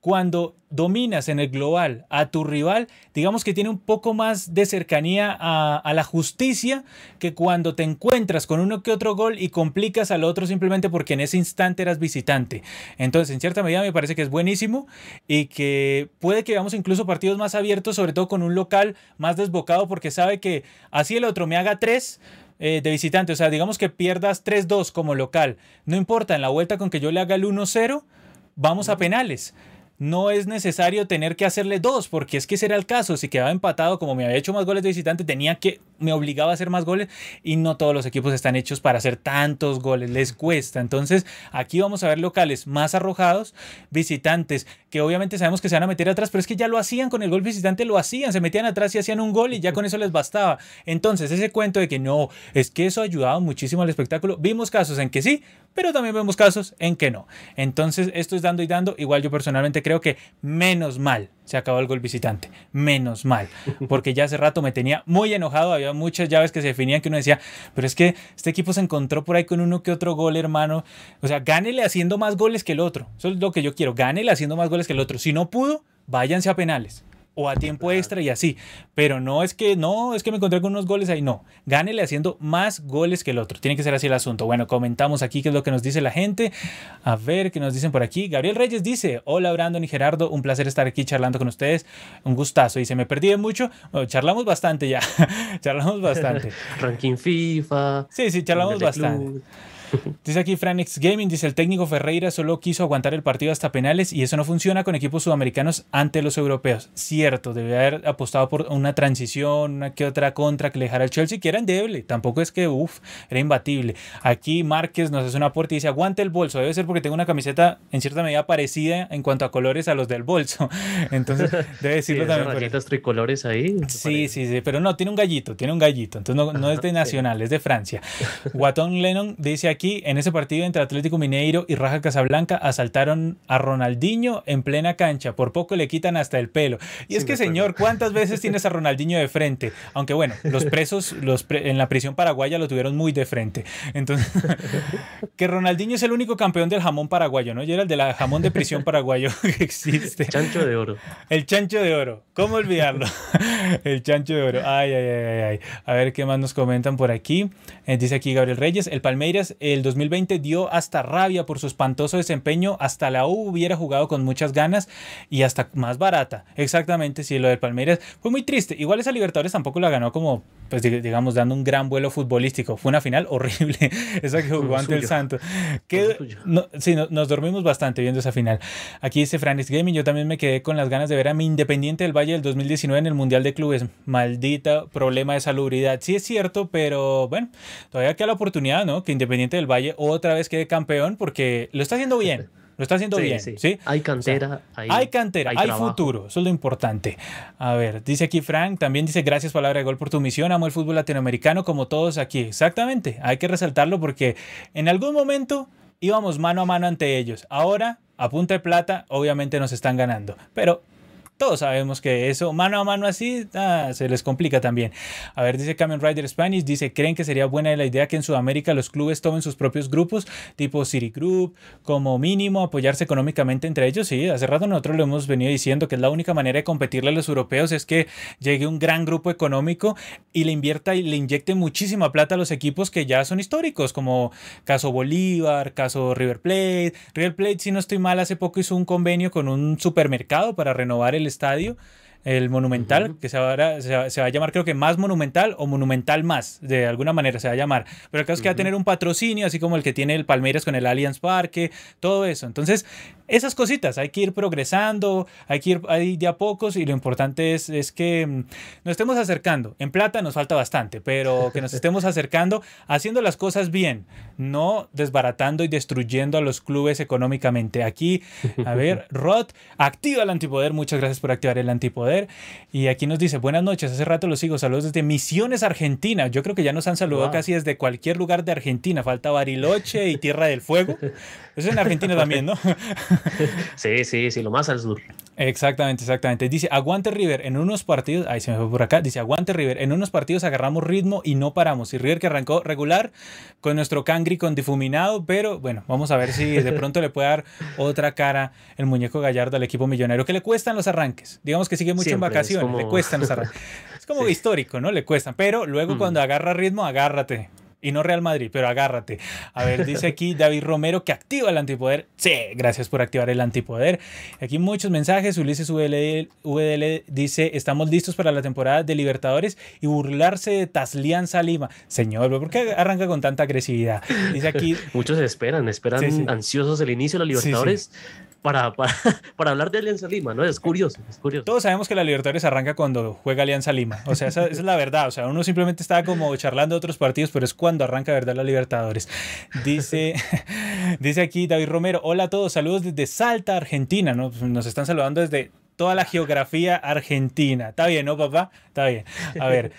cuando dominas en el global a tu rival, digamos que tiene un poco más de cercanía a, la justicia que cuando te encuentras con uno que otro gol y complicas al otro simplemente porque en ese instante eras visitante. Entonces, en cierta medida me parece que es buenísimo y que puede que veamos incluso partidos más abiertos, sobre todo con un local más desbocado porque sabe que así el otro me haga tres eh, de visitante, o sea, digamos que pierdas 3-2 como local, no importa, en la vuelta con que yo le haga el 1-0, vamos a penales no es necesario tener que hacerle dos, porque es que ese era el caso. Si quedaba empatado, como me había hecho más goles de visitante, tenía que, me obligaba a hacer más goles y no todos los equipos están hechos para hacer tantos goles, les cuesta. Entonces, aquí vamos a ver locales más arrojados, visitantes que obviamente sabemos que se van a meter atrás, pero es que ya lo hacían con el gol visitante, lo hacían, se metían atrás y hacían un gol y ya con eso les bastaba. Entonces, ese cuento de que no, es que eso ayudaba muchísimo al espectáculo, vimos casos en que sí, pero también vemos casos en que no. Entonces, esto es dando y dando. Igual yo personalmente creo que menos mal se acabó el gol visitante. Menos mal. Porque ya hace rato me tenía muy enojado. Había muchas llaves que se definían que uno decía, pero es que este equipo se encontró por ahí con uno que otro gol, hermano. O sea, gánele haciendo más goles que el otro. Eso es lo que yo quiero. Gánele haciendo más goles que el otro. Si no pudo, váyanse a penales o a tiempo extra y así. Pero no es que no, es que me encontré con unos goles ahí, no. Gánele haciendo más goles que el otro. Tiene que ser así el asunto. Bueno, comentamos aquí qué es lo que nos dice la gente. A ver qué nos dicen por aquí. Gabriel Reyes dice: Hola Brandon y Gerardo, un placer estar aquí charlando con ustedes. Un gustazo. Dice: Me perdí de mucho. charlamos bastante ya. charlamos bastante. Ranking FIFA. Sí, sí, charlamos bastante. Dice aquí Franix Gaming, dice el técnico Ferreira solo quiso aguantar el partido hasta penales y eso no funciona con equipos sudamericanos ante los europeos. Cierto, debe haber apostado por una transición, una que otra contra que le dejara al Chelsea, que era endeble. Tampoco es que, uff, era imbatible. Aquí Márquez nos hace una puerta y dice, aguante el bolso. Debe ser porque tengo una camiseta en cierta medida parecida en cuanto a colores a los del bolso. Entonces, debe decirlo sí, también. tricolores ahí. Sí, sí, sí, pero no, tiene un gallito, tiene un gallito. Entonces no, no es de Nacional, es de Francia. Guatón Lennon dice aquí aquí, en ese partido entre Atlético Mineiro y Raja Casablanca, asaltaron a Ronaldinho en plena cancha. Por poco le quitan hasta el pelo. Y es que, señor, ¿cuántas veces tienes a Ronaldinho de frente? Aunque bueno, los presos los en la prisión paraguaya lo tuvieron muy de frente. Entonces, que Ronaldinho es el único campeón del jamón paraguayo, ¿no? Y era el de la jamón de prisión paraguayo que existe. Chancho de oro. El chancho de oro. ¿Cómo olvidarlo? el chancho de oro. Ay, ay, ay, ay. A ver qué más nos comentan por aquí. Eh, dice aquí Gabriel Reyes, el Palmeiras el 2020 dio hasta rabia por su espantoso desempeño. Hasta la U hubiera jugado con muchas ganas y hasta más barata. Exactamente, sí, lo del Palmeiras fue muy triste. Igual esa Libertadores tampoco la ganó como, pues digamos, dando un gran vuelo futbolístico. Fue una final horrible, esa que jugó ante el Santo. Que, no, sí, nos dormimos bastante viendo esa final. Aquí dice Franis Gaming, yo también me quedé con las ganas de ver a mi Independiente del Valle del 2019 en el Mundial de Clubes. Maldita problema de salubridad. Sí es cierto, pero bueno, todavía queda la oportunidad, ¿no? Que Independiente del Valle otra vez quede campeón porque lo está haciendo bien. Lo está haciendo bien, sí. Hay cantera. hay, cantera, hay, futuro. Eso es lo importante. A ver, dice aquí Frank, también dice gracias palabra de gol por tu misión. Amo el fútbol latinoamericano como todos aquí. Exactamente. Hay que resaltarlo porque en algún momento íbamos mano a mano ante ellos. Ahora, a punta de plata, obviamente nos están ganando. Pero todos sabemos que eso, mano a mano así, ah, se les complica también. A ver, dice Kamen Rider Spanish, dice, ¿creen que sería buena la idea que en Sudamérica los clubes tomen sus propios grupos, tipo City Group, como mínimo apoyarse económicamente entre ellos? Sí, hace rato nosotros lo hemos venido diciendo que es la única manera de competirle a los europeos es que llegue un gran grupo económico y le invierta y le inyecte muchísima plata a los equipos que ya son históricos, como caso Bolívar, caso River Plate. River Plate, si no estoy mal, hace poco hizo un convenio con un supermercado para renovar el estadio, el Monumental, que se va, se, va, a llamar creo que más Monumental o Monumental más, de alguna manera se va a llamar. Pero el caso es que va a tener un patrocinio, así como el que tiene el Palmeiras con el Allianz Parque, todo eso. Entonces, esas cositas, hay que ir progresando, hay que ir ahí de a pocos y lo importante es, es que mm, nos estemos acercando. En plata nos falta bastante, pero que nos estemos acercando haciendo las cosas bien, no desbaratando y destruyendo a los clubes económicamente. Aquí, a ver, Rod, activa el antipoder, muchas gracias por activar el antipoder. Y aquí nos dice, buenas noches, hace rato los sigo, saludos desde Misiones, Argentina. Yo creo que ya nos han saludado casi desde cualquier lugar de Argentina, falta Bariloche y Tierra del Fuego. Eso es en Argentina también, ¿no? sí, sí, sí, lo más al sur. Exactamente, exactamente. Dice, aguante River en unos partidos, ahí se me fue por acá, dice, aguante River, en unos partidos agarramos ritmo y no paramos. Y River que arrancó regular con nuestro cangri con difuminado, pero bueno, vamos a ver si de pronto le puede dar otra cara el muñeco Gallardo al equipo millonario, que le cuestan los arranques. Digamos que sigue mucho en vacaciones, le cuestan los arranques. Es como histórico, ¿no? Le cuestan, pero luego mm. cuando agarra ritmo, agárrate y no Real Madrid, pero agárrate. A ver, dice aquí David Romero que activa el antipoder. Sí, gracias por activar el antipoder. Aquí muchos mensajes. Ulises VDL, dice: Estamos listos para la temporada de Libertadores y burlarse de Taslian Salima. Señor, ¿por qué arranca con tanta agresividad? Dice aquí. muchos esperan, esperan ansiosos el inicio de la Libertadores para, para, hablar de Alianza Lima, ¿no? Es curioso, es curioso. Todos sabemos que la Libertadores arranca cuando juega Alianza Lima. O sea, esa, es la verdad. O sea, uno simplemente está como charlando de otros partidos, pero es cuando arranca, ¿verdad? La Libertadores. Dice, dice aquí David Romero, hola a todos, saludos desde Salta, Argentina, ¿no? Pues nos están saludando desde toda la geografía argentina. Está bien, ¿no, papá? Está bien. A ver.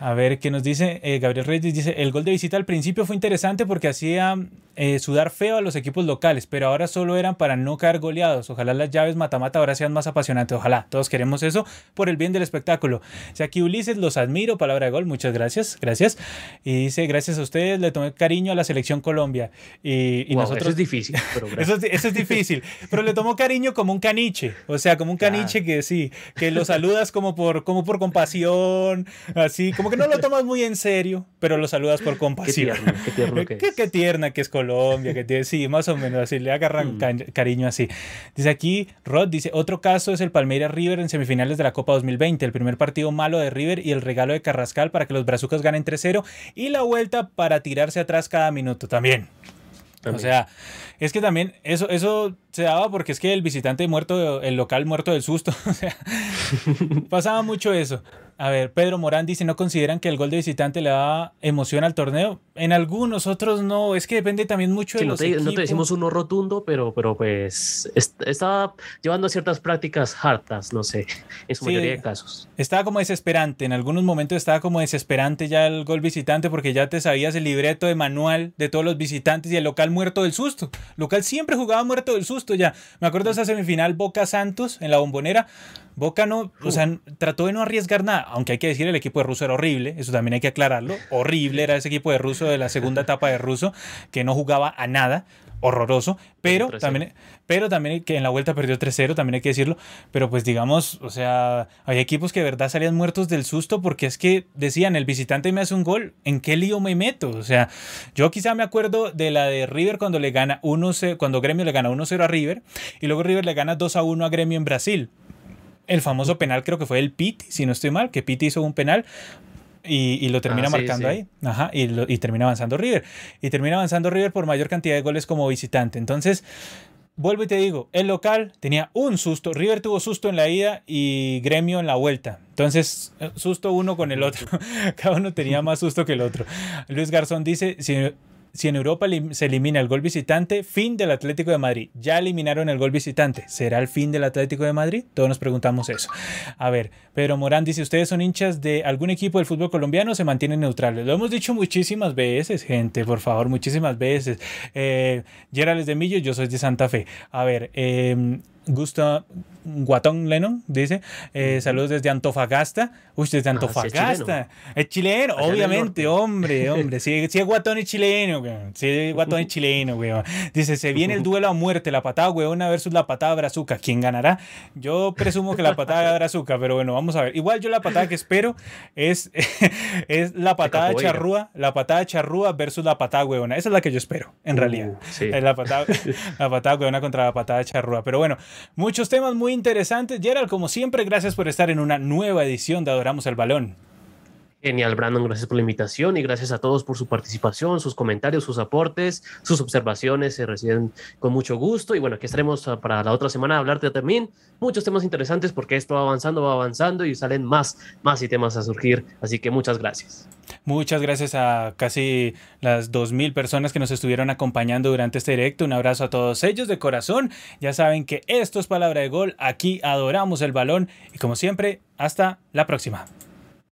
A ver qué nos dice eh, Gabriel Reyes. Dice: El gol de visita al principio fue interesante porque hacía eh, sudar feo a los equipos locales, pero ahora solo eran para no caer goleados. Ojalá las llaves mata-mata ahora sean más apasionantes. Ojalá, todos queremos eso por el bien del espectáculo. O aquí Ulises, los admiro, palabra de gol, muchas gracias, gracias. Y dice, gracias a ustedes, le tomé cariño a la selección Colombia. Y, nosotros... Eso es difícil. eso, es, difícil, pero le tomó cariño como un caniche, o sea, como un caniche que sí, que lo saludas como por, como por compasión, así, como que no lo tomas muy en serio, pero lo saludas por compasión. Qué tierno, qué que Qué, tierna que es Colombia. Colombia, que tiene, sí, más o menos así, le agarran mm. cariño así. Dice aquí, Rod dice, otro caso es el Palmeiras River en semifinales de la Copa 2020, el primer partido malo de River y el regalo de Carrascal para que los brazucas ganen 3-0 y la vuelta para tirarse atrás cada minuto también. O sea, es que también eso, eso se daba porque es que el visitante muerto, el local muerto del susto. O sea, pasaba mucho eso. A ver, Pedro Morán dice, ¿no consideran que el gol de visitante le da emoción al torneo? en algunos, otros no. Es que depende también mucho de no los te, equipos. no te decimos uno rotundo, pero, pero pues estaba llevando ciertas prácticas hartas, no sé, en su mayoría de casos. Estaba como desesperante, en algunos momentos estaba como desesperante ya el gol visitante porque ya te sabías el libreto de manual de todos los visitantes y el local muerto del susto. Local siempre jugaba muerto del susto ya. Me acuerdo de esa semifinal Boca Santos en la bombonera. Boca no, o sea, trató de no arriesgar nada, aunque hay que decir el equipo de Russo era horrible, eso también hay que aclararlo. Horrible era ese equipo de Russo de la segunda etapa de Russo, que no jugaba a nada horroroso, pero también, pero también que en la vuelta perdió 3-0, también hay que decirlo, pero pues digamos, o sea, hay equipos que de verdad salían muertos del susto porque es que decían, el visitante me hace un gol, ¿en qué lío me meto? O sea, yo quizá me acuerdo de la de River cuando le gana 1 cuando Gremio le gana 1-0 a River y luego River le gana 2-1 a Gremio en Brasil el famoso penal creo que fue el Piti, si no estoy mal, que Piti hizo un penal y, lo termina ah, marcando ahí. Ajá, y, y termina avanzando River. Y termina avanzando River por mayor cantidad de goles como visitante. Entonces, vuelvo y te digo, el local tenía un susto. River tuvo susto en la ida y Gremio en la vuelta. Entonces, susto uno con el otro. Cada uno tenía más susto que el otro. Luis Garzón dice, si si en Europa se elimina el gol visitante, fin del Atlético de Madrid. Ya eliminaron el gol visitante. ¿Será el fin del Atlético de Madrid? Todos nos preguntamos eso. A ver, Pedro Morán dice, ¿ustedes son hinchas de algún equipo del fútbol colombiano o se mantienen neutrales? Lo hemos dicho muchísimas veces, gente, por favor, muchísimas veces. Eh, Gerales de Millo, yo soy de Santa Fe. A ver, eh, Guatón Lennon dice, eh, saludos desde Antofagasta. Uy, desde ah, Antofagasta. es chileno, obviamente, hombre, hombre. Si, es Guatón es chileno, Si es Guatón es chileno, weón. Dice, se viene el duelo a muerte, la patada weona versus la patada brazuca. ¿Quién ganará? Yo presumo que la patada brazuca, pero bueno, vamos a ver. Igual yo la patada que espero es, es la patada charrúa, la patada charrúa versus la patada weona. Esa es la que yo espero, en uh, realidad. Es la patada, la patada weona contra la patada charrúa. Pero bueno, Muchos temas muy interesantes. Gerald, como siempre, gracias por estar en una nueva edición de Adoramos el Balón. Genial, Brandon, gracias por la invitación y gracias a todos por su participación, sus comentarios, sus aportes, sus observaciones, se reciben con mucho gusto. Y bueno, aquí estaremos ah, para la otra semana a hablarte también muchos temas interesantes porque esto va avanzando, va avanzando y salen más, más y temas a surgir. Así que muchas gracias. Muchas gracias a casi las 2.000 personas que nos estuvieron acompañando durante este directo. Un abrazo a todos ellos de corazón. Ya saben que esto es palabra de gol. Aquí adoramos el balón y como siempre, hasta la próxima.